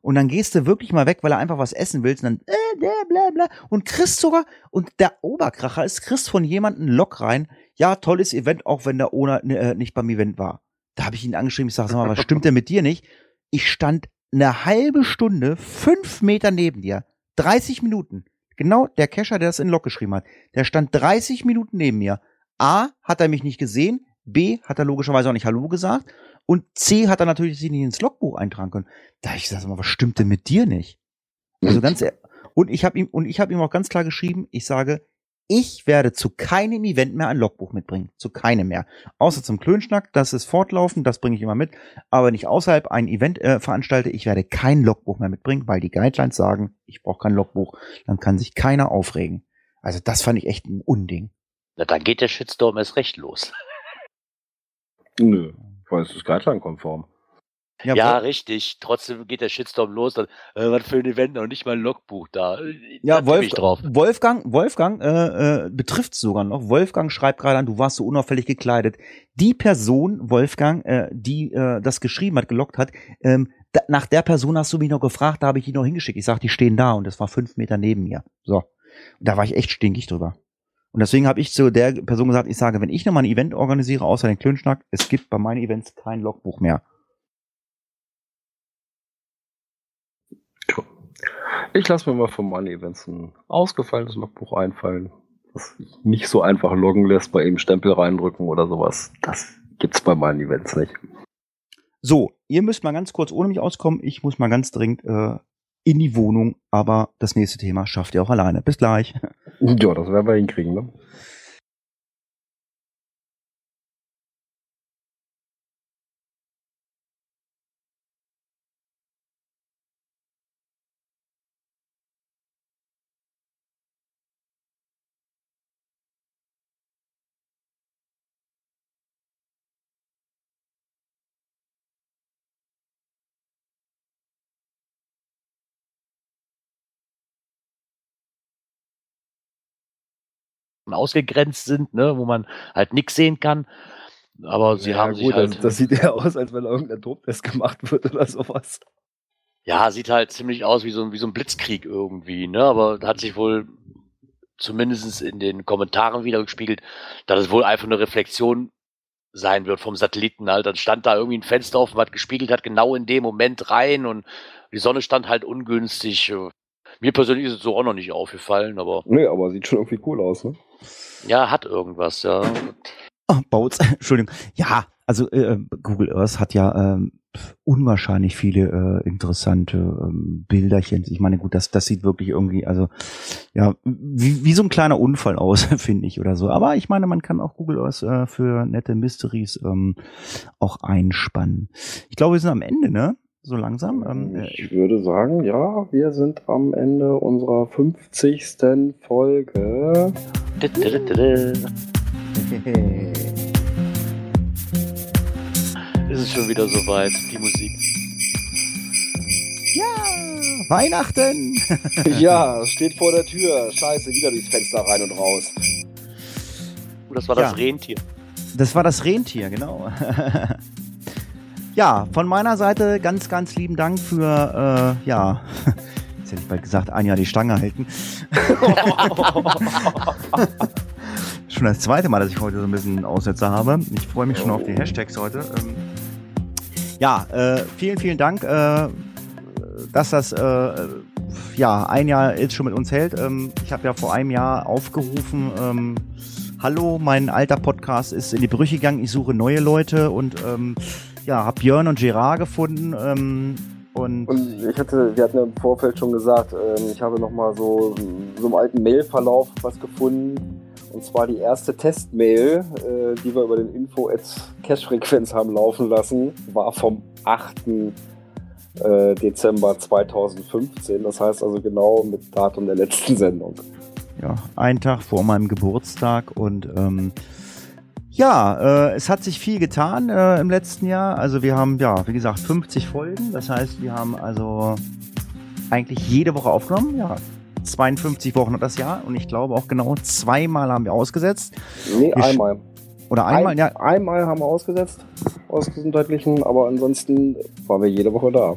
Speaker 2: und dann gehst du wirklich mal weg, weil er einfach was essen willst und dann äh, bla bla bla und kriegst sogar, und der Oberkracher ist, kriegst von jemandem Log rein, ja, tolles Event, auch wenn der Owner äh, nicht beim Event war. Da habe ich ihn angeschrieben, ich sage, sag mal, was [LAUGHS] stimmt denn mit dir nicht? Ich stand eine halbe Stunde, fünf Meter neben dir, 30 Minuten. Genau der Kescher, der das in Log geschrieben hat, der stand 30 Minuten neben mir. A, hat er mich nicht gesehen, B, hat er logischerweise auch nicht Hallo gesagt und C, hat er natürlich sich nicht ins Logbuch eintragen können. Da ich gesagt, sag mal, was stimmt denn mit dir nicht? Also [LAUGHS] ganz und ich habe ihm und ich habe ihm auch ganz klar geschrieben, ich sage, ich werde zu keinem Event mehr ein Logbuch mitbringen, zu keinem mehr. Außer zum Klönschnack, das ist fortlaufend, das bringe ich immer mit, aber wenn ich außerhalb ein Event äh, veranstalte, ich werde kein Logbuch mehr mitbringen, weil die Guidelines sagen, ich brauche kein Logbuch, dann kann sich keiner aufregen. Also das fand ich echt ein Unding.
Speaker 7: Na, dann geht der Shitstorm erst recht los.
Speaker 3: Nö, weil es ist Guideline-konform.
Speaker 2: Ja,
Speaker 7: Ja, richtig. Trotzdem geht der Shitstorm los. Dann, äh, was für ein Event, noch nicht mal ein Logbuch da. Äh,
Speaker 2: Ja,
Speaker 7: da
Speaker 2: Wolf. Wolfgang, Wolfgang äh, äh, betrifft sogar noch. Wolfgang schreibt gerade an, du warst so unauffällig gekleidet. Die Person, Wolfgang, äh, die äh, das geschrieben hat, gelockt hat, ähm, da, nach der Person hast du mich noch gefragt, da habe ich die noch hingeschickt. Ich sag, die stehen da und das war fünf Meter neben mir. So. Und da war ich echt stinkig drüber. Und deswegen habe ich zu der Person gesagt, ich sage, wenn ich nochmal ein Event organisiere, außer den Klönschnack, es gibt bei meinen Events kein Logbuch mehr.
Speaker 3: Ich lasse mir mal von meinen Events ein ausgefallenes Logbuch einfallen, das sich nicht so einfach loggen lässt, bei eben Stempel reindrücken oder sowas. Das gibt's bei meinen Events nicht.
Speaker 2: So, ihr müsst mal ganz kurz ohne mich auskommen. Ich muss mal ganz dringend äh, in die Wohnung, aber das nächste Thema schafft ihr auch alleine. Bis gleich.
Speaker 3: Ja, das werden wir hinkriegen, ne?
Speaker 7: Ausgegrenzt sind, ne, wo man halt nichts sehen kann. Aber sie
Speaker 3: Ja,
Speaker 7: haben
Speaker 3: gut,
Speaker 7: sich halt,
Speaker 3: das, das sieht ja aus, als wenn irgendein Drucktest gemacht wird oder sowas.
Speaker 7: ja, sieht halt ziemlich aus wie so, ein- wie so ein Blitzkrieg irgendwie, ne, aber hat sich wohl zumindest in den Kommentaren wieder gespiegelt, dass es wohl einfach eine Reflexion sein wird vom Satelliten halt. Dann stand da irgendwie ein Fenster offen, was gespiegelt hat, genau in dem Moment rein und die Sonne stand halt ungünstig. Mir persönlich ist es so auch noch nicht aufgefallen, aber
Speaker 3: Nee, aber sieht schon irgendwie cool aus, ne?
Speaker 7: ja, hat irgendwas, ja.
Speaker 2: Oh, Bautz, [LAUGHS] Entschuldigung. Ja, also äh, Google Earth hat ja ähm, unwahrscheinlich viele äh, interessante ähm, Bilderchen. Ich meine, gut, das, das sieht wirklich irgendwie, also ja, wie, wie so ein kleiner Unfall [LAUGHS] aus, finde ich, oder so. Aber ich meine, man kann auch Google Earth äh, für nette Mysteries ähm, auch einspannen. Ich glaube, wir sind am Ende, ne? So langsam. Ähm, äh,
Speaker 3: Ich würde sagen, ja, wir sind am Ende unserer 50. Folge. [LAUGHS]
Speaker 7: Ist es schon wieder soweit, die Musik.
Speaker 2: ja, Weihnachten! [LAUGHS]
Speaker 3: ja, es steht vor der Tür. Scheiße, wieder durchs Fenster rein und raus.
Speaker 7: Oh, das war
Speaker 2: Ja.
Speaker 7: das Rentier.
Speaker 2: Das war das Rentier, genau. [LAUGHS] ja, von meiner Seite ganz, ganz lieben Dank für, äh, ja, jetzt hätte ich bald gesagt, ein Jahr die Stange halten. [LAUGHS] schon das zweite Mal, dass ich heute so ein bisschen Aussetzer habe. Ich freue mich schon auf die Hashtags heute. Ähm, ja, äh, vielen, vielen Dank. Äh, dass das äh, ja ein Jahr jetzt schon mit uns hält. Ähm, ich habe ja vor einem Jahr aufgerufen, ähm, hallo, mein alter Podcast ist in die Brüche gegangen, ich suche neue Leute und ähm, ja, habe Björn und Gerard gefunden. Ähm, und,
Speaker 3: Und ich hatte, wir hatten ja im Vorfeld schon gesagt, ähm, ich habe nochmal so, so im alten Mailverlauf was gefunden. Und zwar die erste Testmail, äh, die wir über den info Cache-Frequenz haben laufen lassen, war vom 8. Äh, Dezember 2015. Das heißt also genau mit Datum der letzten Sendung.
Speaker 2: ja, einen Tag vor meinem Geburtstag und ähm, ja, äh, es hat sich viel getan äh, im letzten Jahr. Also wir haben, ja, wie gesagt, 50 Folgen. Das heißt, wir haben also eigentlich jede Woche aufgenommen. Ja, 52 Wochen hat das Jahr und ich glaube auch genau zweimal haben wir ausgesetzt.
Speaker 3: Nee,
Speaker 2: Wir
Speaker 3: einmal.
Speaker 2: Oder einmal,
Speaker 3: Ein,
Speaker 2: ja,
Speaker 3: Einmal haben wir ausgesetzt, aus gesundheitlichen, aber ansonsten waren wir jede Woche da.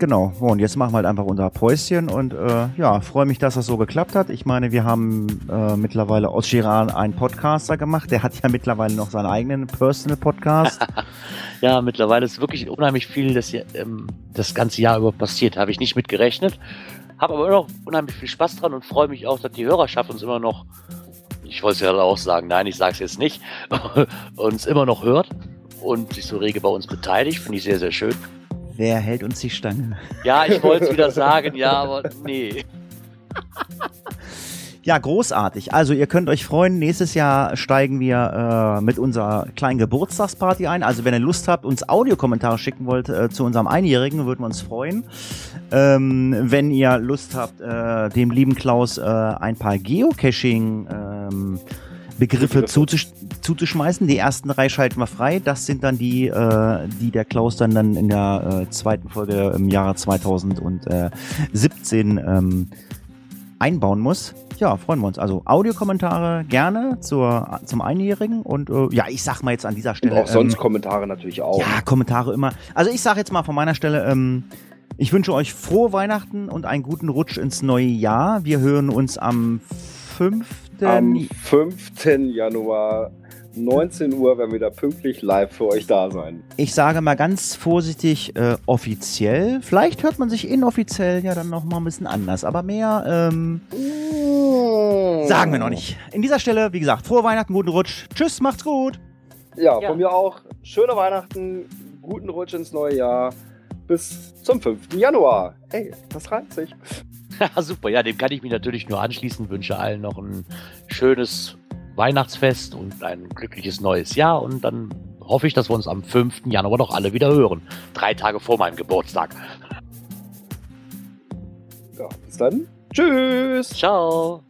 Speaker 2: Genau, und jetzt machen wir halt einfach unser Päuschen und äh, ja, freue mich, dass das so geklappt hat. Ich meine, wir haben äh, mittlerweile aus Girard einen Podcaster gemacht. Der hat ja mittlerweile noch seinen eigenen Personal Podcast. [LAUGHS]
Speaker 7: Ja, mittlerweile ist wirklich unheimlich viel das, Jahr- ähm, das ganze Jahr über passiert. Habe ich nicht mit gerechnet. Habe aber immer noch unheimlich viel Spaß dran und freue mich auch, dass die Hörerschaft uns immer noch, ich wollte es ja auch sagen, nein, ich sage es jetzt nicht, [LAUGHS] uns immer noch hört und sich so rege bei uns beteiligt. Finde ich sehr, sehr schön.
Speaker 2: Wer hält uns die Stange?
Speaker 7: Ja, ich wollte es wieder sagen, ja, aber nee.
Speaker 2: Ja, großartig. Also ihr könnt euch freuen, nächstes Jahr steigen wir äh, mit unserer kleinen Geburtstagsparty ein. Also wenn ihr Lust habt, uns Audiokommentare schicken wollt äh, zu unserem Einjährigen, würden wir uns freuen. Ähm, wenn ihr Lust habt, äh, dem lieben Klaus äh, ein paar Geocaching ähm, Begriffe zuzusch zuzuschmeißen. Die ersten drei schalten wir frei. Das sind dann die, äh, die der Klaus dann, dann in der äh, zweiten Folge im Jahre 2017 ähm, einbauen muss. Ja, freuen wir uns. Also Audiokommentare gerne zur, zum Einjährigen und äh, ja, ich sag mal jetzt an dieser
Speaker 3: Und
Speaker 2: Stelle.
Speaker 3: auch sonst
Speaker 2: ähm,
Speaker 3: Kommentare natürlich auch.
Speaker 2: ja, Kommentare immer. Also ich sage jetzt mal von meiner Stelle, ähm, ich wünsche euch frohe Weihnachten und einen guten Rutsch ins neue Jahr. Wir hören uns am 5.
Speaker 3: Am 5. Januar 19 Uhr werden wir wieder pünktlich live für euch da sein.
Speaker 2: Ich sage mal ganz vorsichtig äh, offiziell. Vielleicht hört man sich inoffiziell ja dann noch mal ein bisschen anders. Aber mehr ähm, sagen wir noch nicht. In dieser Stelle, wie gesagt, frohe Weihnachten, guten Rutsch. Tschüss, macht's gut.
Speaker 3: Ja,
Speaker 7: Ja.
Speaker 3: von mir auch. Schöne Weihnachten, guten Rutsch ins neue Jahr. Bis zum 5. Januar. Hey, das reimt sich. [LAUGHS]
Speaker 7: Ja, super. Ja, dem kann ich mich natürlich nur anschließen. Wünsche allen noch ein schönes Weihnachtsfest und ein glückliches neues Jahr. Und dann hoffe ich, dass wir uns am 5. Januar doch alle wieder hören. Drei Tage vor meinem Geburtstag.
Speaker 3: Ja, bis dann. Tschüss.
Speaker 7: Ciao.